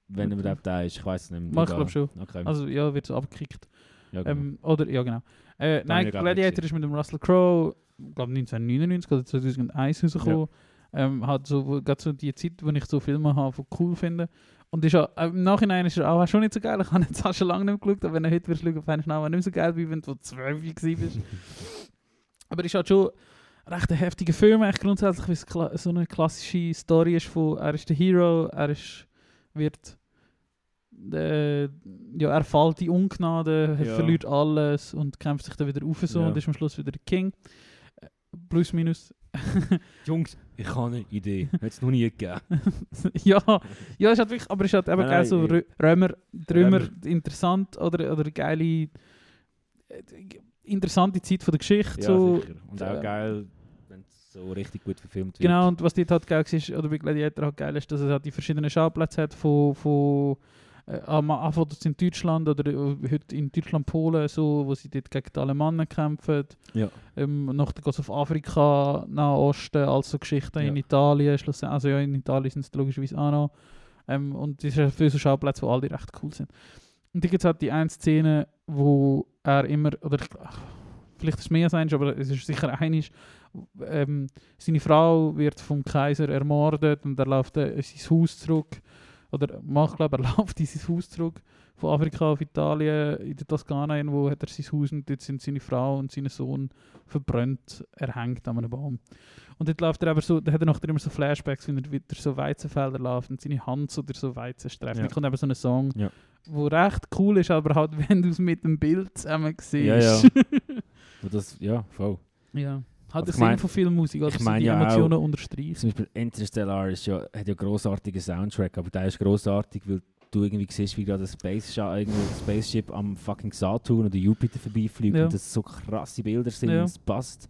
Speaker 3: Wenn überhaupt der ist, ich weiß es nicht mehr.
Speaker 2: Mach ich
Speaker 3: Egal.
Speaker 2: glaub schon.
Speaker 3: Okay.
Speaker 2: Also ja, wird so abgekickt.
Speaker 3: ja, genau.
Speaker 2: Ähm, oder, ja genau. Äh, nein, Gladiator ist mit dem Russell Crowe, ich glaube 1999 oder 2001 rausgekommen. Ähm, hat so, gerade so die Zeit, wo ich so Filme habe, die cool finde. Und ist auch, äh, im Nachhinein ist er auch schon nicht so geil. Ich habe jetzt auch schon lange nicht mehr geschaut, aber wenn er heute wirst schauen, fände ich ihn auch nicht mehr so geil, wie wenn du 12 warst. Aber ist halt schon recht ein heftiger Film, eigentlich grundsätzlich, wie es so eine klassische Story ist von, er ist der Hero, er ist, wird, äh, ja, er fällt die Ungnade, er
Speaker 3: Ja.
Speaker 2: verliert alles und kämpft sich dann wieder auf so
Speaker 3: Ja.
Speaker 2: und ist am Schluss wieder der King. Äh, Plus, minus.
Speaker 3: Jungs, ich habe eine Idee. Hat es noch nie gegeben.
Speaker 2: ja, ja, ist halt wirklich, aber ist halt eben geil, so Rö- Römer, Römer. interessant oder, oder geile, äh, interessante Zeit von der Geschichte.
Speaker 3: Ja,
Speaker 2: so.
Speaker 3: sicher. Und auch
Speaker 2: äh,
Speaker 3: geil, wenn es so richtig gut verfilmt wird.
Speaker 2: Genau, und was dort halt geil ist, oder bei Gladiator halt geil ist, dass es halt die verschiedenen Schauplätze hat von, von am Anfang in Deutschland oder äh, heute in Deutschland, Polen, so, wo sie dort gegen die Alemannen kämpfen.
Speaker 3: Ja.
Speaker 2: Ähm, nachher geht es auf Afrika, Nahosten, also Geschichten in
Speaker 3: Ja.
Speaker 2: Italien, schlussendlich, also ja, in Italien sind es logischerweise auch noch. Ähm, und das sind viele so Schauplätze, wo alle recht cool sind. Und dann gibt es halt die eine Szene, wo er immer, oder ach, vielleicht ist es mehr als eins, aber es ist sicher eines, ähm, seine Frau wird vom Kaiser ermordet und er läuft äh, in sein Haus zurück. Oder macht, glaube er läuft in sein Haus zurück. Von Afrika auf Italien, in der Toskana irgendwo hat er sein Haus und dort sind seine Frau und sein Sohn verbrannt, erhängt an einem Baum. Und dort läuft er aber so, da hat er nachher immer so Flashbacks, wenn er wieder so Weizenfelder läuft und seine Hand so durch so Weizen streift.
Speaker 3: Ja.
Speaker 2: Dann kommt eben so ein Song,
Speaker 3: Ja.
Speaker 2: wo recht cool ist, aber halt, wenn du es mit dem Bild zusammen siehst.
Speaker 3: Ja, ja. Das, ja, voll.
Speaker 2: ja. Hat
Speaker 3: mein-
Speaker 2: Sinn von Filmmusik, also
Speaker 3: ich mein
Speaker 2: die
Speaker 3: ja
Speaker 2: Emotionen unterstreicht.
Speaker 3: Zum Beispiel Interstellar ist ja, hat ja grossartigen Soundtrack, aber der ist grossartig, weil du irgendwie siehst, wie gerade ein Space Spaceship am fucking Saturn oder Jupiter vorbeifliegt
Speaker 2: Ja.
Speaker 3: und das so krasse Bilder sind
Speaker 2: Ja.
Speaker 3: und es passt.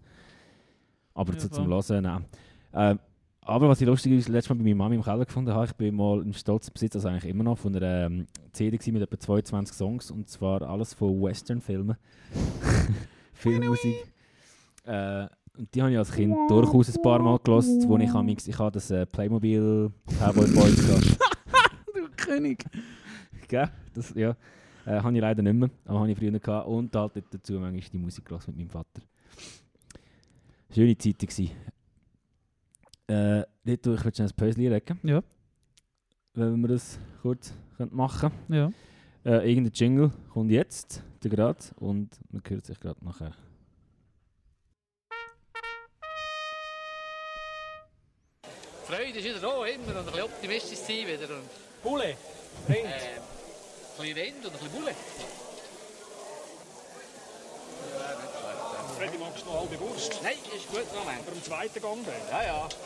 Speaker 3: Aber
Speaker 2: Ja,
Speaker 3: so zum. Hören, nein. Ähm, aber was ich lustig ist, letztes Mal bei meiner Mami im Keller gefunden habe, ich bin mal im stolzen Besitz, also eigentlich immer noch, von einer ähm, CD mit etwa 22 Songs und zwar alles von Western-Filmen. Filmmusik. Äh, und die habe ich als Kind durchaus ein paar Mal gelost, wo ich, amix- ich habe das äh, Playmobil Cowboy Boys gehabt.
Speaker 2: Du König.
Speaker 3: Gell? Das, ja. Äh, habe ich leider nicht mehr, aber habe ich früher gehabt. Und halt dazu manchmal die Musik gelassen mit meinem Vater. Schöne Zeiten gewesen. Äh, ich würde schnell ein Päuschen legen.
Speaker 2: Ja.
Speaker 3: Wenn wir das kurz machen
Speaker 2: Ja.
Speaker 3: äh, Irgendein Jingle kommt jetzt, der gerade, und man hört sich gerade nachher.
Speaker 4: Freude ist wieder da, immer, und ein bisschen optimistisch sein wieder. Und,
Speaker 1: Bulle, Rind.
Speaker 4: äh, ein bisschen Rind und ein bisschen Bulle.
Speaker 1: Freddy, magst du noch halbe Wurst?
Speaker 4: Nein, ist gut, Moment.
Speaker 1: Für den zweiten Gang dann?
Speaker 4: Ja, ja.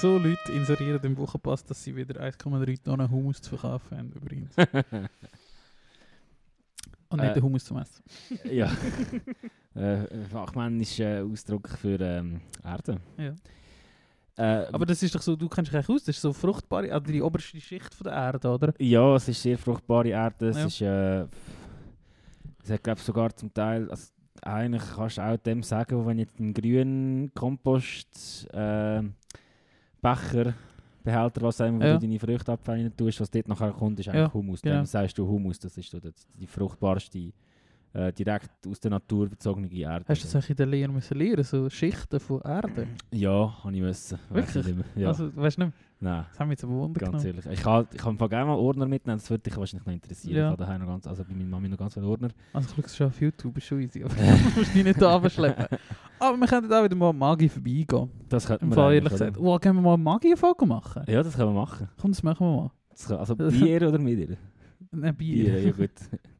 Speaker 2: So Leute inserieren im Wochenpass, dass sie wieder 1,3 Tonnen Hummus zu verkaufen haben, übrigens. Und nicht
Speaker 3: Äh.
Speaker 2: den Hummus zum Essen.
Speaker 3: ja. äh, fachmännischer Ausdruck für ähm, Erde.
Speaker 2: Ja.
Speaker 3: Äh,
Speaker 2: Aber das ist doch so, du kennst dich aus, das ist so fruchtbare, also die oberste Schicht von der Erde, oder?
Speaker 3: Ja, es ist sehr fruchtbare Erde. Es
Speaker 2: Ja.
Speaker 3: ist, äh, es hat glaube sogar zum Teil, also eigentlich kannst du auch dem sagen, wenn jetzt einen grünen Kompost, äh, Becher, Behälter, was immer,
Speaker 2: Ja.
Speaker 3: wo du deine Früchte abfallen tust, was dort nachher kommt, ist
Speaker 2: Ja,
Speaker 3: eigentlich Humus.
Speaker 2: genau.
Speaker 3: Dem sagst du Humus, das ist so die, die fruchtbarste, äh, direkt aus der Natur bezogene Erde.
Speaker 2: Hast du das eigentlich in der Lehre müssen lernen, so Schichten von Erde?
Speaker 3: Ja, habe ich müssen. Weiss
Speaker 2: Wirklich?
Speaker 3: nicht mehr. Ja,
Speaker 2: Also, weißt du nicht,
Speaker 3: nein.
Speaker 2: das haben wir jetzt aber Wunder
Speaker 3: Ganz
Speaker 2: genommen.
Speaker 3: ehrlich. Ich kann, ich Fall gerne mal Ordner mitnehmen, das würde dich wahrscheinlich noch interessieren.
Speaker 2: Ja.
Speaker 3: Ich habe daheim noch ganz, also bei meiner Mami noch ganz viele Ordner.
Speaker 2: Also, ich es schon auf YouTube, ist schon easy, aber du musst dich nicht da abschleppen. Aber wir könnten auch wieder mal Magie vorbeigehen.
Speaker 3: Das könnte
Speaker 2: Im
Speaker 3: man
Speaker 2: Fall ehrlich gesagt. Oh, können wir mal eine Magie-Folge machen?
Speaker 3: Ja, das können wir machen.
Speaker 2: Komm, das machen wir mal.
Speaker 3: Das kann, also Bier oder mit ihr?
Speaker 2: Nein,
Speaker 3: Bier,
Speaker 2: Bier.
Speaker 3: ja gut.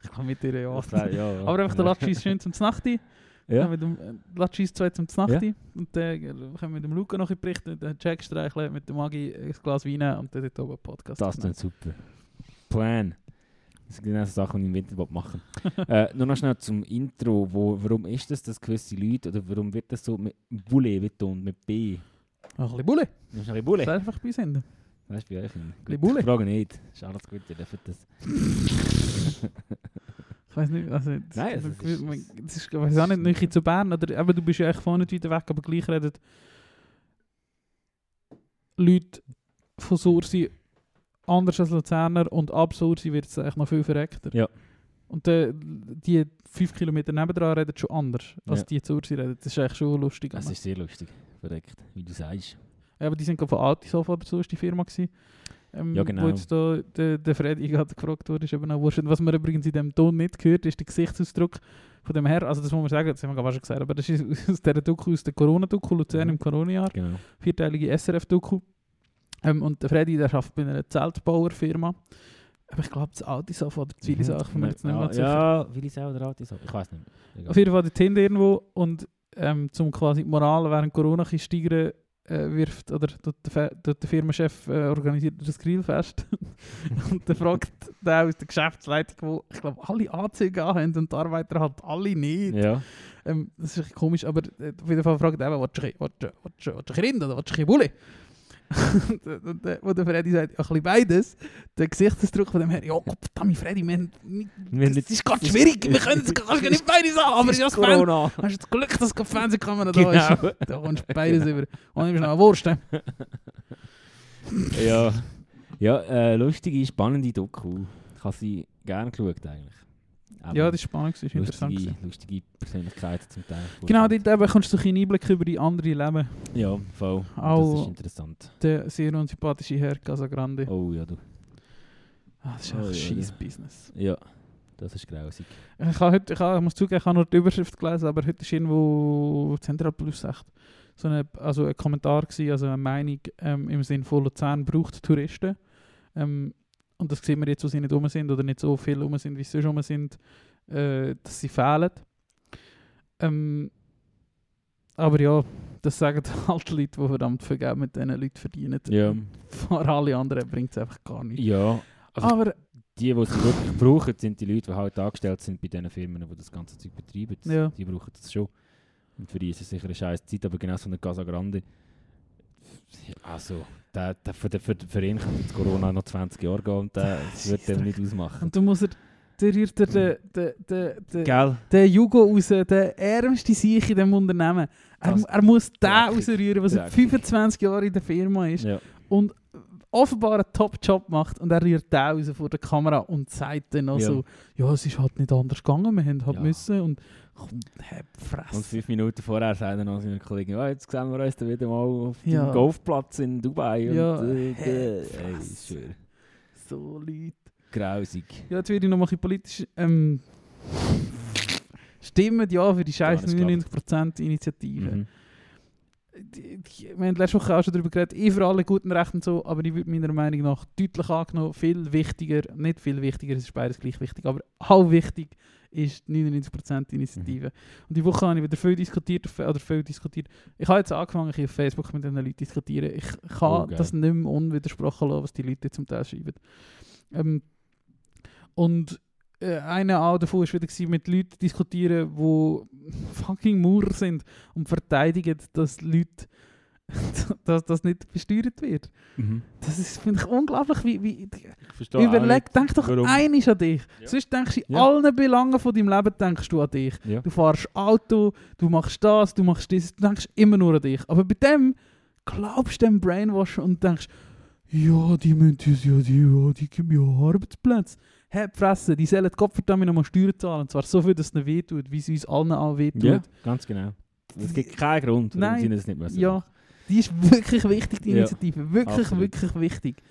Speaker 2: Ich kann mit dir ja.
Speaker 3: Das wär- ja, ja.
Speaker 2: Aber einfach der
Speaker 3: ja.
Speaker 2: Latschis schön zum Znachti.
Speaker 3: Ja,
Speaker 2: Mit dem äh, Latschis zwei zum Znachti. Und dann äh, können wir mit dem Luca noch ein berichten, den Jack streicheln, mit der Magie ein Glas Wein und dann dort oben Podcast
Speaker 3: das ist super. Plan. Das sind genau so Sachen, die ich im Winter machen äh, nur noch schnell zum Intro. Wo, warum ist das, dass gewisse Leute, oder warum wird das so mit Bulle betont, mit B?
Speaker 2: Ein bisschen Bulle.
Speaker 3: Ein bisschen
Speaker 2: Bulle.
Speaker 3: Bulle?
Speaker 2: einfach bei hin.
Speaker 3: Weißt du, bei euch? Gut,
Speaker 2: bisschen Bulle.
Speaker 3: Frage nicht. Ist alles gut, ihr dürft das.
Speaker 2: Ich weiß nicht, also... Das,
Speaker 3: Nein, also
Speaker 2: das,
Speaker 3: es ist-
Speaker 2: das ist, ich weiß auch nicht, nicht zu Bern, oder eben, du bist ja echt vorne nicht weiter weg, aber gleich reden Leute von Sursi anders als Luzerner und ab Sursi wird es eigentlich noch viel verreckter.
Speaker 3: Ja.
Speaker 2: Und äh, die fünf Kilometer nebendran reden schon anders, als
Speaker 3: Ja.
Speaker 2: die zu Sursi reden. Das ist eigentlich schon lustig.
Speaker 3: Es ist sehr lustig. Verreckt, wie du sagst.
Speaker 2: Ja, aber die sind von Altisofa oder so, ist die Firma gewesen. Ähm,
Speaker 3: Ja, genau.
Speaker 2: Wo jetzt da der, der Freddy gerade gefragt wurde, ist eben auch wurscht. Was man übrigens in dem Ton nicht gehört, ist der Gesichtsausdruck von dem Herr. Also das muss man sagen, das haben wir schon gesagt, aber das ist aus der Doku, aus der Corona-Doku, Luzern
Speaker 3: Mhm.
Speaker 2: im Corona-Jahr,
Speaker 3: Genau.
Speaker 2: vierteilige SRF-Doku. Ähm, und der Freddy, der arbeitet bei einer Zeltbauerfirma. Aber ich glaube, das Altisofa oder das Willisau, ich bin mir jetzt nicht mehr
Speaker 3: ja,
Speaker 2: sicher.
Speaker 3: ja, Willisau oder Altis? Ich weiß nicht. Egal.
Speaker 2: Auf jeden Fall dort hinten irgendwo und ähm, zum quasi die Moral während Corona bisschen steigern äh, wirft, oder der, der Firmenchef äh, organisiert das Grillfest und dann fragt der aus der Geschäftsleitung, wo ich glaube alle Anzüge haben und die Arbeiter halt alle nicht.
Speaker 3: Ja.
Speaker 2: Ähm, das ist komisch, aber äh, auf jeden Fall fragt er willst du Rind oder willst du Bulle? äh, wo der Freddy sagt, ja, ein bisschen beides. Der Gesichtsausdruck von dem her, ja, verdammt, Freddy, wir haben das ist ganz schwierig, wir können es kannst du nicht beides haben, aber ja, das Fan,
Speaker 3: Corona.
Speaker 2: hast du das Glück, dass keine Fernsehkamera da ist.
Speaker 3: Genau.
Speaker 2: Da kommst du beides über. Und nimmst noch eine Wurst.
Speaker 3: ja. Ja, äh, lustige, spannende Doku. Ich habe sie gerne geschaut eigentlich.
Speaker 2: Ja, das war spannend, das war interessant.
Speaker 3: lustige, lustige Persönlichkeiten zum Teil.
Speaker 2: Genau, dort eben kommst du ein bisschen Einblick über die andere Leben.
Speaker 3: Ja, voll.
Speaker 2: Auch-
Speaker 3: Das ist interessant.
Speaker 2: Der sehr unsympathische Herr Casagrande.
Speaker 3: Oh ja, du.
Speaker 2: Ah, das ist
Speaker 3: Oh,
Speaker 2: ein
Speaker 3: ja,
Speaker 2: scheiß. Business.
Speaker 3: Ja, das ist grausig.
Speaker 2: Ich, habe heute, ich, habe, ich muss zugeben, ich habe nur die Überschrift gelesen, aber heute ist irgendwo Central Plus echt so eine, also ein Kommentar gewesen, also eine Meinung ähm, im Sinne von Luzern braucht Touristen. Ähm, und das sehen wir jetzt, wo sie nicht rum sind oder nicht so viel rum sind, wie sie schon rum sind, äh, dass sie fehlen. Ähm, aber ja, das sagen halt Leute, die verdammt viel Geld mit diesen Leuten verdienen.
Speaker 3: Ja.
Speaker 2: Für alle anderen bringt es einfach gar nichts.
Speaker 3: Ja. Also
Speaker 2: aber
Speaker 3: die, die sie wirklich brauchen, sind die Leute, die halt angestellt sind bei diesen Firmen, die das ganze Zeug betreiben.
Speaker 2: Ja.
Speaker 3: Die brauchen das schon. Und für die ist es sicher eine scheiß Zeit, aber genau so eine Casa Grande. Also, der, der, für, den, für, für ihn kann jetzt Corona noch 20 Jahre gehen und der, das wird dem nicht ausmachen.
Speaker 2: Und du musst er, der rührt er den, den, den, den, Jugo raus, der ärmste Sieg in diesem Unternehmen. Er, er muss den rausrühren, der seit
Speaker 3: dreckig.
Speaker 2: 25 Jahren in der Firma ist
Speaker 3: Ja.
Speaker 2: und offenbar einen Top-Job macht und er rührt den raus vor der Kamera und sagt dann noch
Speaker 3: Ja.
Speaker 2: so, ja, es ist halt nicht anders gegangen, wir haben halt
Speaker 3: Ja.
Speaker 2: müssen und komm, hab
Speaker 3: Und
Speaker 2: Fresse.
Speaker 3: fünf Minuten vorher sagt er noch seinen Kollegen, ja, jetzt sehen wir uns dann wieder mal auf
Speaker 2: Ja.
Speaker 3: dem Golfplatz in Dubai.
Speaker 2: Ja,
Speaker 3: und, äh,
Speaker 2: hä,
Speaker 3: äh, ey, schwör.
Speaker 2: So Leute.
Speaker 3: Grausig.
Speaker 2: Ja, jetzt werde ich noch mal ein bisschen politisch. Ähm, stimmen ja für die scheiß
Speaker 3: Gar nicht
Speaker 2: 99% Initiative.
Speaker 3: Mhm.
Speaker 2: Wir haben letzte Woche auch schon darüber geredet, ich für alle guten Rechten so, aber ich würde meiner Meinung nach deutlich angenommen, viel wichtiger, nicht viel wichtiger, es ist beides gleich wichtig, aber auch wichtig ist die 99% Initiative. Und die Woche habe ich wieder viel diskutiert, oder viel diskutiert. Ich habe jetzt angefangen, ich auf Facebook mit diesen Leuten diskutieren. Ich kann
Speaker 3: Oh, geil.
Speaker 2: das nicht mehr unwidersprochen lassen, was die Leute zum Teil schreiben. Ähm, und äh, einer auch davon war wieder mit Leuten diskutieren, die fucking Maurer sind und verteidigen, dass Leute dass das nicht besteuert wird.
Speaker 3: Mhm.
Speaker 2: Das ist, finde ich, unglaublich, wie... wie Überleg, denk doch
Speaker 3: warum.
Speaker 2: an dich.
Speaker 3: Ja.
Speaker 2: Sonst denkst du in
Speaker 3: Ja.
Speaker 2: allen Belangen von deinem Leben denkst du an dich.
Speaker 3: Ja.
Speaker 2: Du fährst Auto, du machst das, du machst das, du denkst immer nur an dich. Aber bei dem glaubst du dem Brainwash und denkst, ja, die müssen uns ja, die, ja, die geben ja Arbeitsplätze. Die Fresse, die sollen Gottverdammt nochmal Steuern zahlen. Und zwar so viel, dass es ihnen wehtut, wie es uns allen auch wehtut.
Speaker 3: Ja, ganz genau. Es gibt keinen Grund, warum sie das nicht müssen.
Speaker 2: Ja, die ist wirklich wichtig, die
Speaker 3: Ja,
Speaker 2: Initiative. Wirklich,
Speaker 3: absolut.
Speaker 2: wirklich wichtig.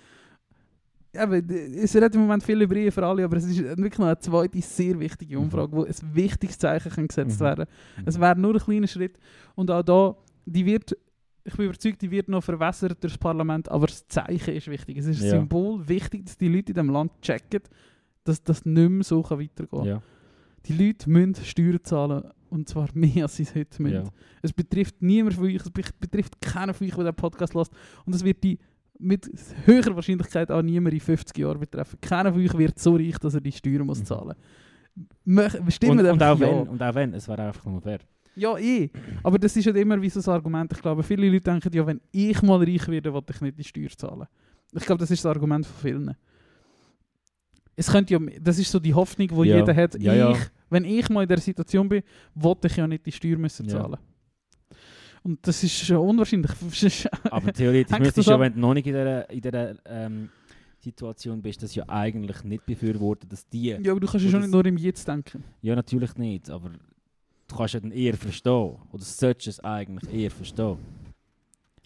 Speaker 2: Eben, d- es redet im Moment viel über Ehe für alle, aber es ist wirklich noch eine zweite sehr wichtige
Speaker 3: Mhm.
Speaker 2: Umfrage, wo ein wichtiges Zeichen kann gesetzt
Speaker 3: Mhm.
Speaker 2: werden
Speaker 3: Mhm.
Speaker 2: Es wäre nur ein kleiner Schritt. Und auch da, die wird, ich bin überzeugt, die wird noch verwässert durch das Parlament, aber das Zeichen ist wichtig. Es ist ein
Speaker 3: Ja.
Speaker 2: Symbol wichtig, dass die Leute in diesem Land checken, dass das nicht mehr so weitergehen kann.
Speaker 3: Ja.
Speaker 2: Die Leute müssen Steuern zahlen. Und zwar mehr, als sie es heute müssen.
Speaker 3: Ja.
Speaker 2: Es betrifft niemand von euch, es be- betrifft keinen von euch, der den Podcast lässt. Und es wird die mit höherer Wahrscheinlichkeit auch niemand in 50 Jahren betreffen. Keiner von euch wird so reich, dass er die Steuern muss
Speaker 3: Mhm.
Speaker 2: zahlen muss. Stimmen
Speaker 3: Und, und,
Speaker 2: ja.
Speaker 3: und auch wenn, es wäre einfach nur fair.
Speaker 2: Ja, eh. Aber das ist halt immer wie so ein Argument. Ich glaube, viele Leute denken, ja, wenn ich mal reich werde, will ich nicht die Steuer zahlen. Ich glaube, das ist das Argument von vielen. Es könnte ja, das ist so die Hoffnung, die
Speaker 3: Ja.
Speaker 2: jeder hat.
Speaker 3: Ja.
Speaker 2: Ich, wenn ich mal in der Situation bin, wollte ich ja nicht die Steuer müssen zahlen. Und das ist schon unwahrscheinlich.
Speaker 3: Aber theoretisch müsstest du ja, wenn du noch nicht in dieser, in dieser ähm, Situation bist, das ja eigentlich nicht befürworten, dass die...
Speaker 2: ja, aber du kannst ja schon nicht nur im Jetzt denken.
Speaker 3: Ja, natürlich nicht, aber du kannst ja dann eher verstehen. Oder solltest es eigentlich eher verstehen.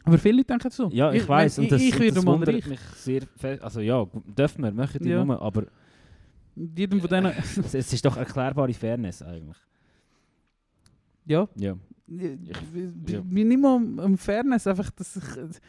Speaker 2: Aber viele denken so.
Speaker 3: Ja, ich, weiß
Speaker 2: wenn
Speaker 3: und das,
Speaker 2: ich, ich
Speaker 3: das wundert mich sehr fest. Also ja, dürfen wir, möchten die
Speaker 2: Ja.
Speaker 3: nur, aber
Speaker 2: Jedem von denen.
Speaker 3: es, ist doch erklärbare Fairness eigentlich.
Speaker 2: ja.
Speaker 3: Ja.
Speaker 2: Ich,
Speaker 3: Ja.
Speaker 2: Mir nicht mal um, Fairness, einfach, dass ich,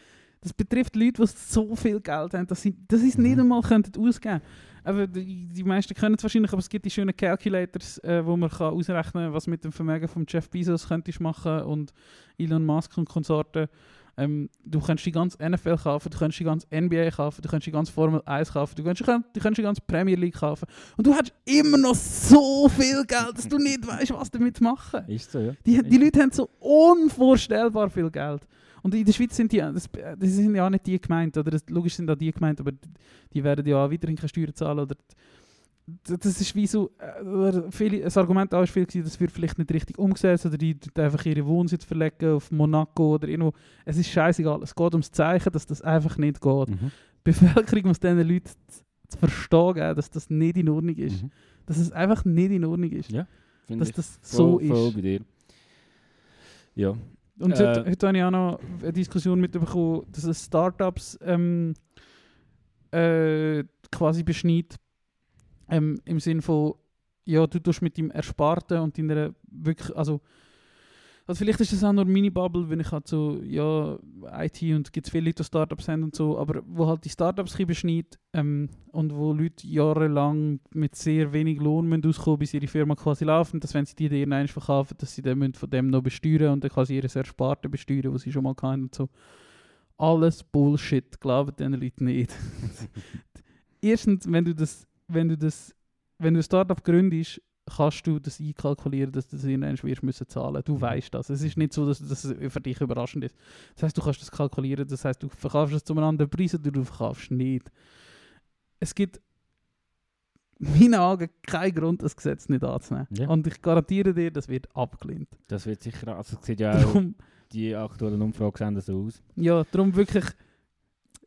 Speaker 2: das betrifft Leute, die so viel Geld haben, dass sie, dass sie es nicht
Speaker 3: Mhm.
Speaker 2: einmal könnten ausgeben aber die, die meisten können es wahrscheinlich, aber es gibt die schönen Calculators, äh, wo man kann ausrechnen kann, was mit dem Vermögen von Jeff Bezos könntest machen und Elon Musk und Konsorten. Ähm, du kannst die ganze NFL kaufen, du kannst die ganze NBA kaufen, du kannst die ganze Formel 1 kaufen, du kannst, du kannst, die ganze Premier League kaufen. Und du hast immer noch so viel Geld, dass du nicht weißt, was damit machen.
Speaker 3: Ist so, ja.
Speaker 2: Die, die Leute haben so unvorstellbar viel Geld. Und in der Schweiz sind die, das, das sind ja auch nicht die gemeint, oder das, logisch sind auch die gemeint, aber die, die werden ja auch weiterhin keine Steuern zahlen. Oder, d- das ist wie so, äh, viele, das Argument auch ist viel gewesen, das wird vielleicht nicht richtig umgesetzt, oder die, die einfach ihre Wohnsitz verlegen auf Monaco oder irgendwo. Es ist scheißegal, es geht ums Zeichen, dass das einfach nicht geht.
Speaker 3: Mhm.
Speaker 2: Die Bevölkerung muss diesen Leuten zu, verstehen geben, dass das nicht in Ordnung ist.
Speaker 3: Mhm.
Speaker 2: Dass es einfach nicht in Ordnung ist.
Speaker 3: Ja,
Speaker 2: dass
Speaker 3: ich
Speaker 2: das so
Speaker 3: voll, voll
Speaker 2: ist.
Speaker 3: bei dir. Ja.
Speaker 2: Und
Speaker 3: Äh,
Speaker 2: heute, heute habe ich auch noch eine Diskussion mitbekommen, dass es Startups ähm, äh, quasi beschneit. Ähm, Im Sinn von, ja, du tust mit deinem Ersparten und deiner wirklich, also, also vielleicht ist das auch nur meine Bubble, wenn ich halt so, ja, IT und gibt viele Leute, die Startups haben und so, aber wo halt die Startups ein beschneit ähm, und wo Leute jahrelang mit sehr wenig Lohn müssen auskommen, bis ihre Firma quasi laufen, dass wenn sie die Idee einmal verkaufen, dass sie dann von dem noch besteuern und dann quasi ihre Ersparten besteuern, was sie schon mal hatten und so. Alles Bullshit, glaubt diesen Leuten nicht. Erstens, wenn du das, wenn du das, wenn du ein Startup gründest, kannst du das einkalkulieren, dass du das irgendwann wirst müssen zahlen. Du weißt das. Es ist nicht so, dass das für dich überraschend ist. Das heißt, du kannst das kalkulieren. Das heißt, du verkaufst es zu einem anderen Preis oder du verkaufst nicht. Es gibt in meinen Augen keinen Grund, das Gesetz nicht anzunehmen.
Speaker 3: Ja.
Speaker 2: Und ich garantiere dir, das wird abgelehnt.
Speaker 3: Das wird sicher, also sieht ja auch,
Speaker 2: Darum,
Speaker 3: die aktuellen Umfragen sehen so aus.
Speaker 2: ja, darum wirklich.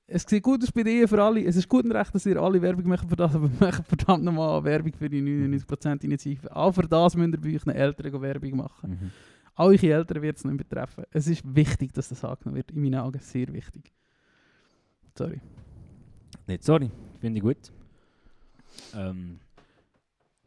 Speaker 2: Es sieht gut aus bei dir für alle. Es ist gut und recht, dass ihr alle Werbung machen für das, aber wir machen verdammt nochmal Werbung für die 99% Initiative. Auch für das müsst ihr bei euch Eltern Werbung machen.
Speaker 3: Mhm.
Speaker 2: Auch eure Eltern wird es nicht betreffen. Es ist wichtig, dass das angenommen wird. In meinen Augen sehr wichtig. Sorry.
Speaker 3: Nicht, sorry, finde ich gut. Ähm,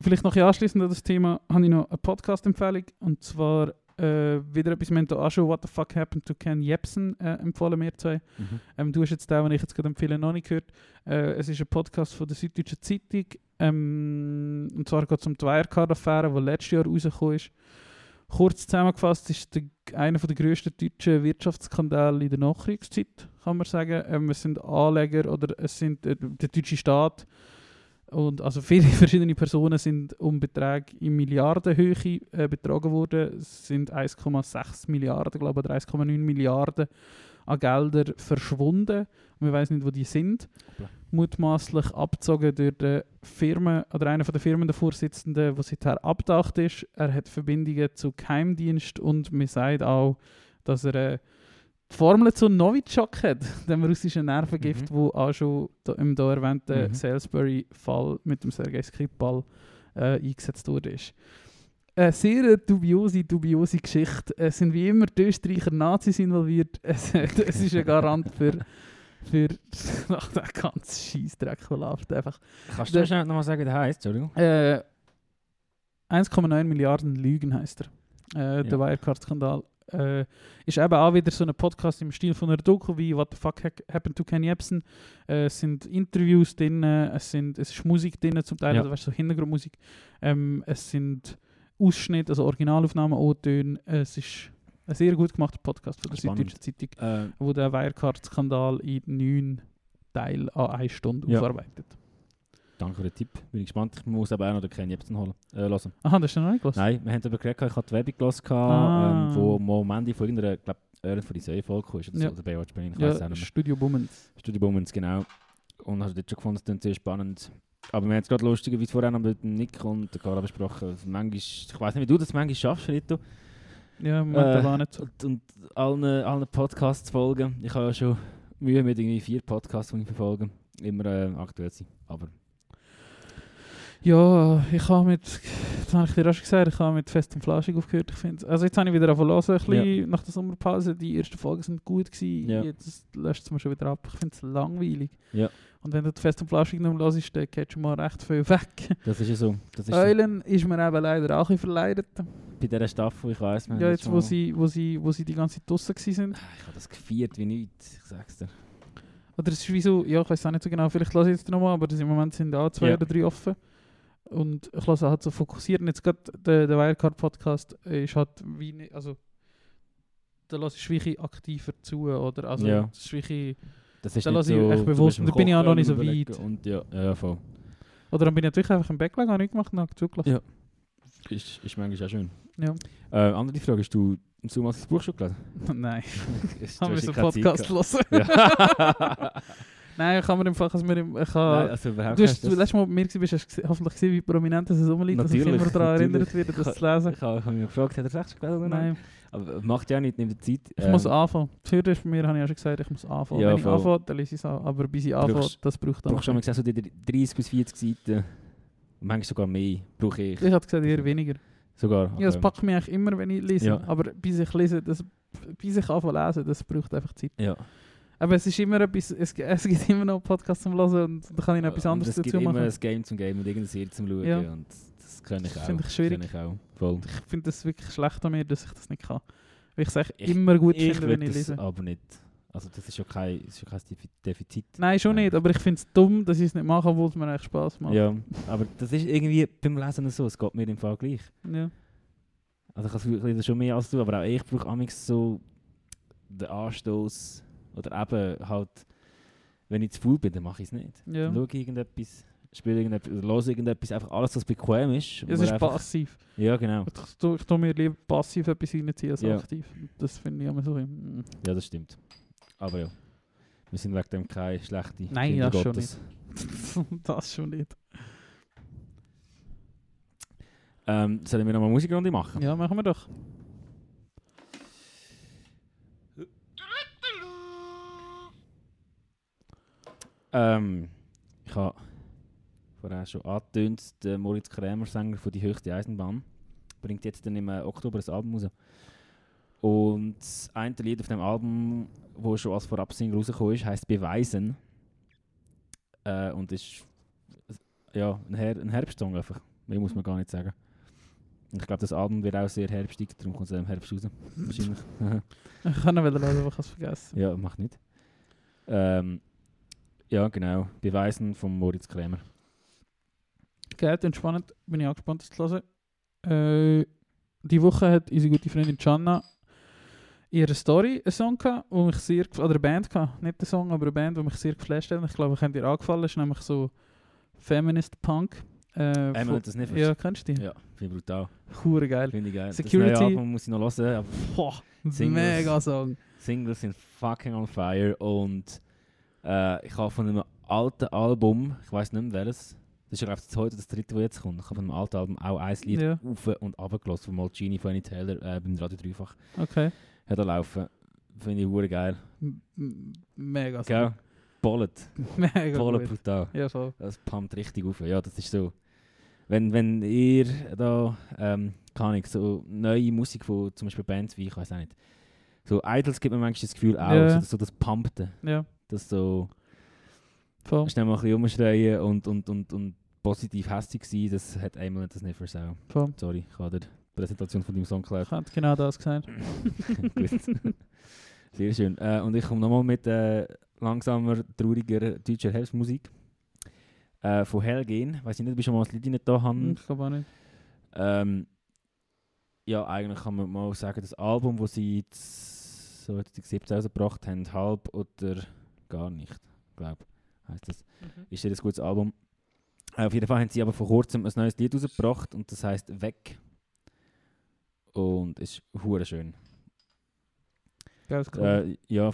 Speaker 2: Vielleicht noch ein anschließend an das Thema habe ich noch eine Podcast-Empfehlung. Und zwar äh, wieder etwas, wir haben auch schon What the Fuck Happened to Ken Jebsen äh, empfohlen, wir zwei.
Speaker 3: mhm.
Speaker 2: Ähm, du hast jetzt den, den ich jetzt gerade empfehle, noch nicht gehört. Äh, es ist ein Podcast von der Süddeutschen Zeitung. Ähm, und zwar geht es um die Wirecard-Affäre, die letztes Jahr rausgekommen ist. Kurz zusammengefasst ist der, einer der grössten deutschen Wirtschaftsskandale in der Nachkriegszeit, kann man sagen. Ähm, es sind Anleger oder es sind äh, der deutsche Staat und also viele verschiedene Personen sind um Beträge in Milliardenhöhe äh, betrogen worden. Es sind 1,6 Milliarden, glaube ich, oder 1,9 Milliarden an Gelder verschwunden. Man weiß nicht, wo die sind.
Speaker 3: Hoppla.
Speaker 2: Mutmaßlich abgezogen durch die Firma oder einer von der Firmen der Vorsitzenden, der seither abgedacht ist. Er hat Verbindungen zu Geheimdienst und man sagt auch, dass er äh, die Formel zu Novichok hat, dem russischen Nervengift,
Speaker 3: Mhm.
Speaker 2: wo auch schon im da erwähnten
Speaker 3: Mhm.
Speaker 2: Salisbury-Fall mit dem Sergei Skripal äh, eingesetzt wurde. Ist. Eine sehr dubiose, dubiose Geschichte. Es sind wie immer die Österreicher Nazis involviert. Es, es ist ein Garant für, für ach, den ganzen Scheissdreck, der läuft. Einfach.
Speaker 3: Kannst du schnell nochmal sagen, wie der heißt? Entschuldigung.
Speaker 2: Äh, 1,9 Milliarden Lügen heißt er. Äh,
Speaker 3: Ja.
Speaker 2: Der Wirecard-Skandal. Äh, ist eben auch wieder so ein Podcast im Stil von einer Doku wie What the fuck ha- happened to Kenny Epson. Äh, es sind Interviews drin, es, sind, es ist Musik drin, zum Teil,
Speaker 3: Ja.
Speaker 2: also weißt, so Hintergrundmusik. Ähm, es sind Ausschnitte, also Originalaufnahmen, O-Töne. Es ist ein sehr gut gemachter Podcast von der
Speaker 3: Spannend.
Speaker 2: Süddeutschen Zeitung,
Speaker 3: Äh,
Speaker 2: wo der Wirecard-Skandal in neun Teilen an eine Stunde
Speaker 3: Ja.
Speaker 2: aufarbeitet.
Speaker 3: Danke für den Tipp. Bin ich gespannt. Ich muss aber auch noch den Kenny Epson holen. Äh, hören.
Speaker 2: Aha, das ist noch nicht gehört.
Speaker 3: Nein, wir haben darüber geredet, ich habe die Werbung gelesen,
Speaker 2: Ah.
Speaker 3: ähm, wo am Ende von irgendeiner, ich glaube, Ehren von die Säue-Folge kam, oder, so,
Speaker 2: Ja.
Speaker 3: oder Baywatch Berlin, ich weiß es auch
Speaker 2: Ja,
Speaker 3: nicht mehr.
Speaker 2: Studio Bummens.
Speaker 3: Studio Bummens, genau. Und hast dort schon gefunden, das klingt sehr spannend. Aber wir haben es gerade lustigerweise vorher noch mit Nick und der Cara besprochen. Manchmal, ich weiß nicht, wie du das manchmal schaffst, Rito.
Speaker 2: Ja, momentan
Speaker 3: Äh,
Speaker 2: war nicht so.
Speaker 3: Und, und allen, allen Podcasts folgen. Ich habe ja schon Mühe mit irgendwie vier Podcasts, die ich verfolge. Immer äh, aktuell sein. Aber
Speaker 2: Ja, ich habe mit, das habe ich dir auch schon gesagt, ich habe mit Fest und Flauschig aufgehört. Ich finde, also jetzt habe ich wieder angefangen zu hören, bisschen nach der Sommerpause. Die ersten Folgen sind gut gewesen,
Speaker 3: Ja.
Speaker 2: jetzt löscht es mir schon wieder ab. Ich finde es langweilig.
Speaker 3: Ja.
Speaker 2: Und wenn du die Fest und Flauschig noch hörst, dann geht schon mal recht viel weg.
Speaker 3: das ist ja so. Das ist so.
Speaker 2: Eulen ist mir eben leider auch ein verleidet.
Speaker 3: Bei dieser Staffel, ich wir haben
Speaker 2: Ja, jetzt wo sie, wo, sie, wo sie die ganze Zeit draussen waren.
Speaker 3: Ich habe das gefeiert wie nichts, ich sag's dir.
Speaker 2: Oder es ist wie so, ja, ich weiß auch nicht so genau, vielleicht lasse ich jetzt nochmal, aber das im Moment sind auch zwei
Speaker 3: Ja.
Speaker 2: oder drei offen. Und ich lasse halt so fokussiert. Und jetzt gerade der, der Wirecard-Podcast ist halt wie, nicht- also da lasse ich wirklich aktiver zu, oder? Also,
Speaker 3: Ja.
Speaker 2: das ist wirklich,
Speaker 3: Das ist
Speaker 2: Da
Speaker 3: nicht
Speaker 2: lasse ich
Speaker 3: so,
Speaker 2: echt
Speaker 3: du
Speaker 2: bewusst,
Speaker 3: am
Speaker 2: und da bin ich auch noch nicht so
Speaker 3: überlegen
Speaker 2: weit.
Speaker 3: Und ja, ja, voll.
Speaker 2: oder dann bin ich natürlich einfach im Backlog, habe nicht gemacht und habe zugelassen.
Speaker 3: Ja. Ist, ist manchmal auch schön.
Speaker 2: Ja.
Speaker 3: Äh, andere Frage, hast du Sommer das Buch schon gelesen?
Speaker 2: Nein,
Speaker 3: Ist-
Speaker 2: haben wir
Speaker 3: hast
Speaker 2: so einen
Speaker 3: ja keine Zeit
Speaker 2: Podcast hören.
Speaker 3: gehabt. Ja.
Speaker 2: Nein, ich kann mir im Fall, ich, mir im, ich habe,
Speaker 3: Nein, also überhaupt
Speaker 2: Du hast du letztes Mal mir gewesen, hast du hoffentlich gesehen, wie prominent es rumliegt, dass ich immer daran erinnert werde, das zu lesen.
Speaker 3: Ich habe, ich habe mich gefragt, hat er es echt gelesen oder
Speaker 2: Nein?
Speaker 3: Aber macht ja nicht, nimmt Zeit.
Speaker 2: ich muss anfangen. Hürde ist bei mir, habe ich ja schon gesagt, ich muss anfangen.
Speaker 3: Ja,
Speaker 2: Wenn ich anfange, dann lese ich es auch. Aber bis ich anfange, das braucht
Speaker 3: Du
Speaker 2: dann.
Speaker 3: brauchst schon mal gesagt, so die 30 bis 40 Seiten. Manchmal sogar mehr. Brauche ich.
Speaker 2: Ich habe gesagt, eher weniger.
Speaker 3: Sogar.
Speaker 2: Ja, das
Speaker 3: okay.
Speaker 2: packt mich eigentlich immer, wenn ich lese.
Speaker 3: Ja.
Speaker 2: Aber bis ich lese, das, bis ich anfange lesen, das braucht einfach Zeit.
Speaker 3: Ja.
Speaker 2: Aber es ist immer etwas, es, es gibt immer noch Podcasts zum Hören und da kann ich noch etwas anderes
Speaker 3: Es gibt
Speaker 2: dazu
Speaker 3: immer
Speaker 2: machen.
Speaker 3: ein Game zum Game und irgendeine Serie zum Schauen.
Speaker 2: Ja.
Speaker 3: Und das kann ich
Speaker 2: Das
Speaker 3: auch.
Speaker 2: finde ich schwierig.
Speaker 3: Ich auch. Voll.
Speaker 2: Ich finde das wirklich schlecht an mir, dass ich das nicht kann. Weil ich es echt
Speaker 3: Ich-
Speaker 2: immer gut
Speaker 3: ich
Speaker 2: finde, wenn ich lese.
Speaker 3: aber nicht. Also das ist ja kein, ist ja kein Defi- Defizit.
Speaker 2: Nein, schon nicht, aber ich finde es dumm, dass ich es nicht mache, obwohl es mir echt Spaß macht.
Speaker 3: Ja, aber das ist irgendwie beim Lesen so, es geht mir im Fall gleich.
Speaker 2: Ja.
Speaker 3: Also ich lese schon mehr als du, aber auch ich brauche amigs so den Anstoß oder eben halt, wenn ich zu faul bin, dann mache ich es nicht.
Speaker 2: Ja.
Speaker 3: Dann schaue ich irgendetwas, spiele irgendetwas, oder höre irgendetwas, einfach alles, was bequem ist.
Speaker 2: Es ist
Speaker 3: einfach-
Speaker 2: passiv.
Speaker 3: Ja, genau.
Speaker 2: Ich tue, ich tue mir lieber passiv etwas reinziehen als
Speaker 3: Ja.
Speaker 2: aktiv. Das finde ich immer so. mm.
Speaker 3: Ja, das stimmt. Aber ja, wir sind wegen dem keine schlechte
Speaker 2: Nein,
Speaker 3: Kinder
Speaker 2: das schon
Speaker 3: Gottes.
Speaker 2: das schon nicht.
Speaker 3: Ähm, sollen wir nochmal Musikrunde machen?
Speaker 2: Ja, machen wir doch.
Speaker 3: Ähm, ich habe vorher schon angetönt, der Moritz Krämer, Sänger von Die höchste Eisenbahn, bringt jetzt dann im äh, Oktober ein Album raus. Und das eine Lied auf dem Album, wo schon als Vorabsingle rausgekommen ist, heisst Beweisen. Äh, und ist ja, ein, Her ein Herbstsong einfach. Mehr muss man gar nicht sagen. Ich glaube, das Album wird auch sehr herbstig, darum kommt es im Herbst raus. Wahrscheinlich.
Speaker 2: Ich kann noch wieder hören, aber ich habe es vergessen.
Speaker 3: Ja, macht nicht. Ähm, ja, genau. Beweisen von Moritz Krämer.
Speaker 2: Geht entspannend. Bin ich auch gespannt, das zu hören. Äh, die Woche hat unsere gute Freundin Channa ihre Story einen Song gehabt, wo mich sehr oder eine Band gehabt, nicht der Song, aber eine Band, die mich sehr geflasht hat. Ich glaube, ich könnte ihr angefallen. ist nämlich so Feminist Punk. Äh,
Speaker 3: Einmal hat das nicht
Speaker 2: ja, kennst du die?
Speaker 3: Ja, finde ich brutal.
Speaker 2: Hure geil.
Speaker 3: Finde ich geil.
Speaker 2: Security.
Speaker 3: Das neue Album muss ich noch hören, aber
Speaker 2: Boah,
Speaker 3: Singles.
Speaker 2: mega Song.
Speaker 3: Singles sind fucking on fire und äh, ich habe von einem alten Album, ich weiß nicht mehr welches, das ist ja ich, das heute das dritte, das jetzt kommt, ich habe von einem alten Album auch ein Lied
Speaker 2: Ja.
Speaker 3: auf und runter gelassen von Malcini von Annie Taylor äh, beim Radio Dreifach.
Speaker 2: Okay.
Speaker 3: Hat er laufen. Finde ich hure geil.
Speaker 2: M mega.
Speaker 3: Gell? Bollet.
Speaker 2: Mega
Speaker 3: Bollet brutal.
Speaker 2: Ja, voll.
Speaker 3: Das pumpt richtig auf. Ja, das ist so. Wenn, wenn ihr da, ähm, keine Ahnung, so neue Musik von zum Beispiel Bands wie, ich weiß auch nicht, so Idols gibt mir manchmal das Gefühl auch,
Speaker 2: Ja.
Speaker 3: so, das- so das Pumpte,
Speaker 2: Ja,
Speaker 3: das so
Speaker 2: voll.
Speaker 3: schnell mal ein bisschen rumschreien und, und, und, und positiv hässlich sein, das hat einmal das nicht versau.
Speaker 2: voll.
Speaker 3: Sorry, ich habe die Präsentation von deinem Song
Speaker 2: Ich
Speaker 3: geklaut.
Speaker 2: hätte genau das gesagt.
Speaker 3: Gut. Sehr schön. Äh, und ich komme nochmal mit äh, langsamer, trauriger deutscher Herbstmusik. Äh, von Helgen. Weiß ich nicht, ob ich schon mal das Lied nicht da habe.
Speaker 2: Ich glaube auch nicht.
Speaker 3: Ähm, ja, eigentlich kann man mal sagen, das Album, das sie z- 2017 rausgebracht haben, halb oder gar nicht, glaube heißt das. Ist ja ein gutes Album. Äh, auf jeden Fall haben sie aber vor kurzem ein neues Lied rausgebracht und das heißt Weg. Und ist hure schön.
Speaker 2: Geiles Cover.
Speaker 3: Äh, ja,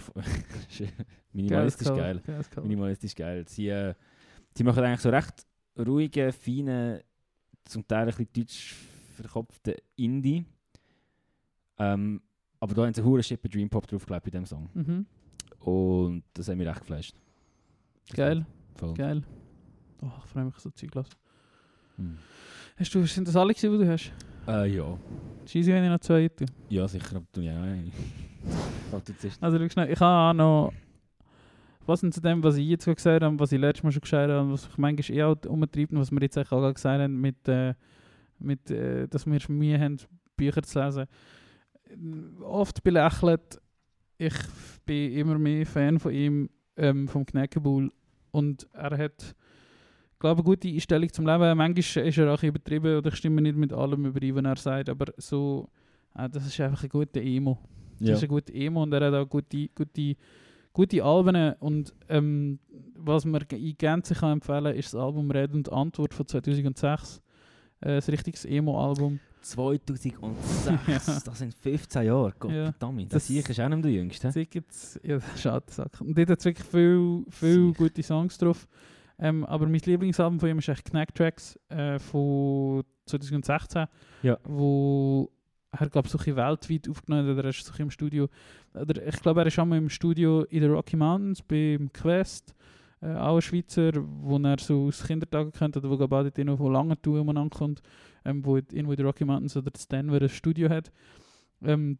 Speaker 3: minimalistisch geil.
Speaker 2: Geiles Cover.
Speaker 3: Minimalistisch geil. Sie, äh, sie machen eigentlich so recht ruhige, feine, zum Teil ein bisschen deutsch verkopfte Indie. Ähm, aber da haben sie hure Schippe Dream Pop draufgelegt bei diesem Song.
Speaker 2: Mhm.
Speaker 3: Und das hat mich recht geflasht.
Speaker 2: Geil,
Speaker 3: Voll.
Speaker 2: geil. Oh, ich freue mich so Zeug los.
Speaker 3: Hm.
Speaker 2: Hast du, sind das alle gewesen, die du hast?
Speaker 3: Äh, ja.
Speaker 2: Cheesy habe ich noch zwei tun.
Speaker 3: Ja, sicher, aber du ja. zuerst-
Speaker 2: Also schau schnell, ich habe auch noch... Was zu dem, was ich jetzt gesagt habe, was ich letztes Mal schon gesagt habe, was ich manchmal eh auch umtreibt und was wir jetzt eigentlich auch gerade gesagt haben, mit, äh, mit äh, dass wir Mühe haben, Bücher zu lesen. Oft belächelt, ich bin immer mehr Fan von ihm, ähm, vom Knäckebull. Und er hat, glaube ich, eine gute Einstellung zum Leben. Manchmal ist er auch übertrieben oder ich stimme nicht mit allem überein, was er sagt, aber so, äh, das ist einfach ein guter Emo. Das
Speaker 3: Ja.
Speaker 2: ist ein guter Emo und er hat auch gute, gute, gute Alben. Und ähm, was man in Gänze kann empfehlen kann, ist das Album Rede und Antwort von 2006. Äh, ein richtiges Emo-Album.
Speaker 3: 2006,
Speaker 2: Ja.
Speaker 3: das sind 15 Jahre. Gott
Speaker 2: Ja.
Speaker 3: verdammt,
Speaker 2: Das-
Speaker 3: das ist auch nicht der Jüngste.
Speaker 2: Das gibt's, ja, schade Sache. Und dort hat wirklich viel, viel gute Songs drauf. Ähm, aber mein Lieblingsalbum von ihm ist echt Knack Tracks äh, von 2016,
Speaker 3: Ja.
Speaker 2: wo er glaube so weltweit aufgenommen hat, oder er ist so im Studio. Oder ich glaube, er ist auch mal im Studio in den Rocky Mountains beim Quest, äh, auch ein Schweizer, wo er so aus Kindertagen kennt, oder wo auch dort irgendwo von Langenthal umeinander kommt, ähm, wo irgendwo in den Rocky Mountains oder in Denver ein Studio hat. Ähm,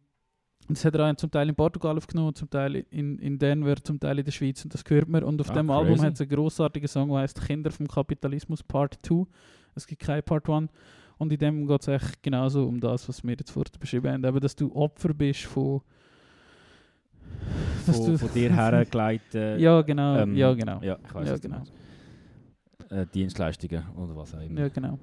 Speaker 2: das hat er auch zum Teil in Portugal aufgenommen, zum Teil in, in Denver, zum Teil in der Schweiz und das hört man. Und auf
Speaker 3: Ah,
Speaker 2: dem Album
Speaker 3: crazy.
Speaker 2: hat es einen grossartigen Song, der heißt Kinder vom Kapitalismus Part 2. Es gibt kein Part 1. Und in dem geht es echt genauso um das, was wir jetzt vorher beschrieben haben. Eben, dass du Opfer bist von...
Speaker 3: Von, von dir hergeleitet.
Speaker 2: Ja, genau.
Speaker 3: ähm,
Speaker 2: ja, genau.
Speaker 3: Ja, ich weiß
Speaker 2: Ja, genau.
Speaker 3: Äh, Dienstleistungen oder was auch immer.
Speaker 2: Ja, genau.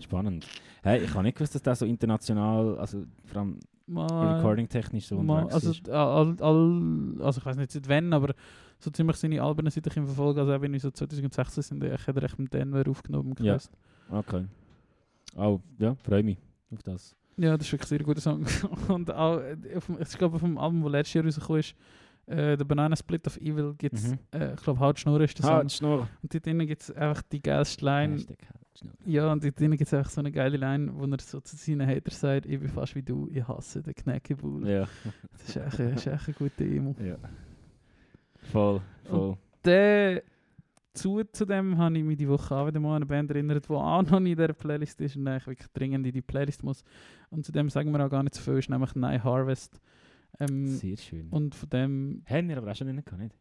Speaker 3: Spannend. Hey, ich habe nicht gewusst, dass das so international, also vor allem recording-technisch so
Speaker 2: mal,
Speaker 3: unterwegs
Speaker 2: also,
Speaker 3: ist.
Speaker 2: all, all, also ich weiß nicht seit wann, aber so ziemlich seine Alben seit ich ihn verfolge, also auch wenn wir so 2016 sind, ich hätte recht mit Denver aufgenommen.
Speaker 3: Ja. Okay. Oh, ja, freue mich auf das.
Speaker 2: Ja, das ist wirklich ein sehr guter Song. Und auch, äh, ich glaube, auf dem Album, das letztes Jahr rausgekommen ist, äh, der Banana Split of Evil, gibt es,
Speaker 3: Mhm.
Speaker 2: äh, ich glaube, Hautschnur ist der
Speaker 3: Ah,
Speaker 2: Song.
Speaker 3: die Schnur.
Speaker 2: Und dort drinnen gibt es einfach die geilste Line.
Speaker 3: Hautschnur.
Speaker 2: Ja, und dort drinnen gibt es einfach so eine geile Line, wo er so zu seinen Haters sagt, ich bin fast wie du, ich hasse den Knäckebull.
Speaker 3: Ja.
Speaker 2: Das ist echt, das ist echt ein guter Emo.
Speaker 3: ja. Voll, voll.
Speaker 2: Der, zu, zu dem habe ich mich die Woche auch wieder mal an eine Band erinnert, die auch noch nicht in dieser Playlist ist und eigentlich wirklich dringend in die Playlist muss. Und zu dem sagen wir auch gar nicht so viel, ist nämlich Night Harvest. Ähm,
Speaker 3: Sehr schön.
Speaker 2: und von dem
Speaker 3: Haben wir aber auch schon nicht gehabt, nicht?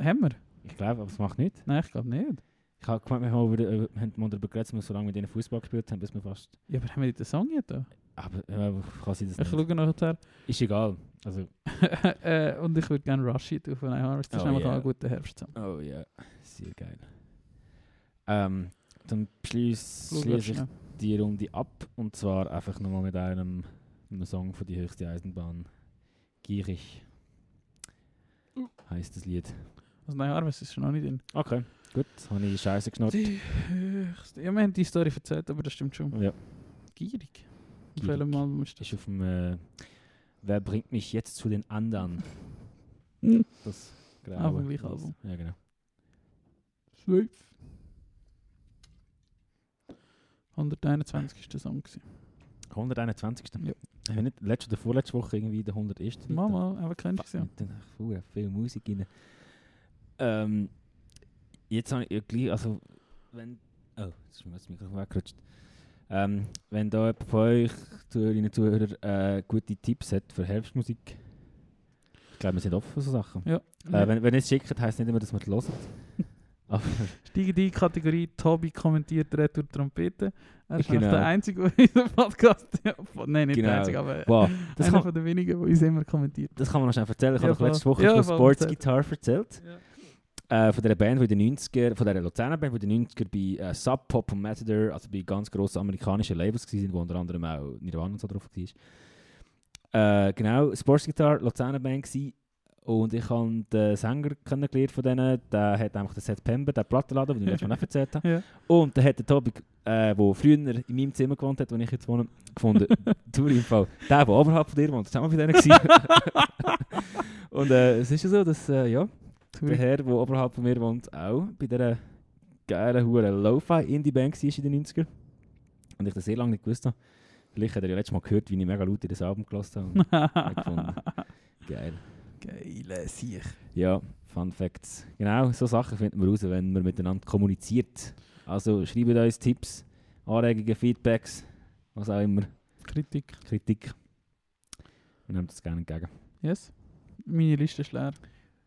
Speaker 2: haben wir?
Speaker 3: Ich glaube, aber es macht nicht.
Speaker 2: Nein, ich glaube nicht.
Speaker 3: Ich habe gemeint, wir haben, über, äh, haben mal darüber geredet, dass wir so lange mit denen Fußball gespielt haben, bis wir fast...
Speaker 2: Ja, aber haben wir den Song jetzt da?
Speaker 3: Aber äh, kann sie das
Speaker 2: Ich
Speaker 3: nicht?
Speaker 2: schaue nachher.
Speaker 3: Ist egal. Also,
Speaker 2: äh, und ich würde gerne Rushy tun von Night Harvest. Das ist
Speaker 3: Oh,
Speaker 2: nämlich auch
Speaker 3: yeah.
Speaker 2: ein guter Herbstsong.
Speaker 3: oh ja, sehr geil. Ähm, dann schließe ich die Runde ab. Und zwar einfach nochmal mit einem, einem Song von die höchste Eisenbahn. Gierig. Heißt das Lied.
Speaker 2: Also Night Harvest ist schon noch nicht drin.
Speaker 3: Okay. Gut, habe ich Scheiße geschnurrt.
Speaker 2: Die höchste. Ja, wir haben die Story erzählt, aber das stimmt schon.
Speaker 3: Ja,
Speaker 2: Gierig. Auf welchem Album ist das?
Speaker 3: ist auf dem äh, Wer bringt mich jetzt zu den anderen? Das graue.
Speaker 2: gleichen Album.
Speaker 3: Ja, genau.
Speaker 2: Zwölf. 121 ist der Song. gewesen.
Speaker 3: 121.
Speaker 2: Ja.
Speaker 3: Haben wir nicht letzte oder vorletzte Woche irgendwie der 101.
Speaker 2: Mama, aber kennst du es ja.
Speaker 3: Dann viel, viel Musik rein. Ähm, jetzt habe ich ja gleich, also wenn, oh, jetzt ist mir das Mikrofon weggerutscht. Ähm, wenn da jemand von euch, Zuhörerinnen und Zuhörer, äh, gute Tipps hat für Herbstmusik, ich glaube, wir sind offen für so Sachen.
Speaker 2: Ja.
Speaker 3: Äh, wenn, wenn ihr es schickt, heisst nicht immer, dass wir es hören. Aber
Speaker 2: Steigen die Kategorie Tobi kommentiert Retour Trompete. Er ist
Speaker 3: Genau.
Speaker 2: der Einzige, der unseren Podcast. Ja, nein, nicht
Speaker 3: Genau.
Speaker 2: der Einzige, aber
Speaker 3: wow, das
Speaker 2: einer
Speaker 3: kann,
Speaker 2: von den wenigen, der uns immer kommentiert.
Speaker 3: das kann man noch schnell erzählen. Ich
Speaker 2: Ja,
Speaker 3: habe letzte Woche
Speaker 2: Ja,
Speaker 3: von Sports. Guitar erzählt. Äh, von dieser Band, die in den 90er, von dieser Luzerner Band, die in den 90er bei äh, Sub Pop und Matador, also bei ganz grossen amerikanischen Labels waren, wo unter anderem auch Nirvana so drauf war. Äh, genau, Sports Guitar, Luzerner Band und ich habe den Sänger kennengelernt von denen, der hat einfach den September, den Plattenladen, den ich letztes Mal nicht erzählt habe.
Speaker 2: Ja.
Speaker 3: Und der hat den Tobi, äh, der früher in meinem Zimmer gewohnt hat, wo ich jetzt wohne, gefunden. du im Fall. Der, der oberhalb von dir wohnt, das haben wir bei denen. Und äh, es ist ja so, dass, äh, ja, der Herr, der oberhalb von mir wohnt, auch bei dieser geilen, huren Lo-Fi-Indie-Band war in den 90er. Und ich das sehr lange nicht gewusst habe. Vielleicht hat er ja letztes Mal gehört, wie ich mega laut in das Album gelassen habe. Und gefunden. Geil.
Speaker 2: Geile Sieg.
Speaker 3: Ja, Fun Facts. Genau, so Sachen finden wir raus, wenn man miteinander kommuniziert. Also schreibt uns Tipps, Anregungen, Feedbacks, was auch immer,
Speaker 2: Kritik.
Speaker 3: Kritik. Wir nehmen das gerne entgegen.
Speaker 2: Yes. Meine Liste ist leer.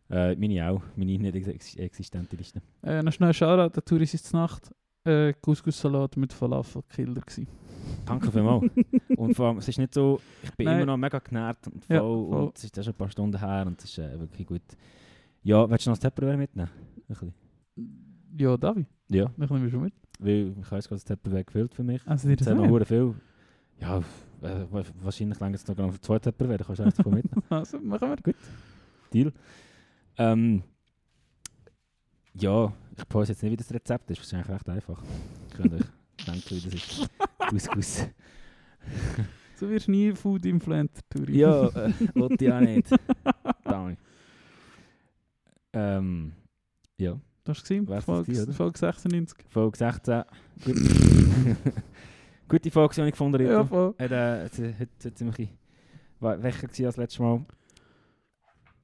Speaker 3: Äh, meine auch, meine nicht ex existente Liste.
Speaker 2: Äh, noch schnell Shoutout, der Tourist ist Nacht. Äh, Couscous-Salat mit Falafel-Killer gewesen.
Speaker 3: Danke vielmals. und vor allem, es ist nicht so, ich bin
Speaker 2: Nein.
Speaker 3: immer noch mega genährt und voll,
Speaker 2: Ja, voll.
Speaker 3: und es ist schon ein paar Stunden her und es ist äh, wirklich gut. Ja, willst du noch das Tupperware mitnehmen? Ein bisschen.
Speaker 2: Ja, Davi,
Speaker 3: Ja,
Speaker 2: dann nehmen wir schon mit.
Speaker 3: weil ich jetzt gerade das Tupperware gefüllt für mich.
Speaker 2: Also, das
Speaker 3: haben noch viel. Ja, äh, wa- wahrscheinlich länger es noch gar für zwei Tupperware, kannst du eins davon mitnehmen.
Speaker 2: Also, machen wir.
Speaker 3: Deal. Ähm, ja, ich pause jetzt nicht, wie das Rezept ist. Das ist eigentlich recht einfach. Ich könnt euch denken, wie das ist. Couscous.
Speaker 2: So wirst du nie Food-Influencer, Touri.
Speaker 3: Ja, äh, wollte ich auch nicht. Danke. Ähm, ja,
Speaker 2: Das war Folge,
Speaker 3: oder?
Speaker 2: Folge 96.
Speaker 3: Folge 16. Gut. Gute Folge, die ich gefunden habe.
Speaker 2: Ja, voll.
Speaker 3: Hat, äh, heute hat ziemlich wächer als letztes Mal.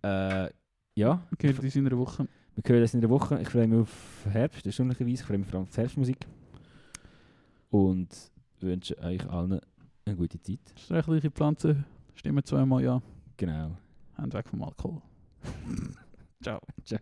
Speaker 3: Äh, ja,
Speaker 2: Okay, das in einer Woche.
Speaker 3: wir hören das in der Woche. Ich freue mich auf Herbst, erstaunlicherweise. Ich freue mich vor allem auf die Herbstmusik. Und wünsche euch allen eine gute Zeit.
Speaker 2: Strächliche Pflanzen stimmen zweimal ja.
Speaker 3: Genau.
Speaker 2: Hand weg vom Alkohol. Ciao.
Speaker 3: Ciao.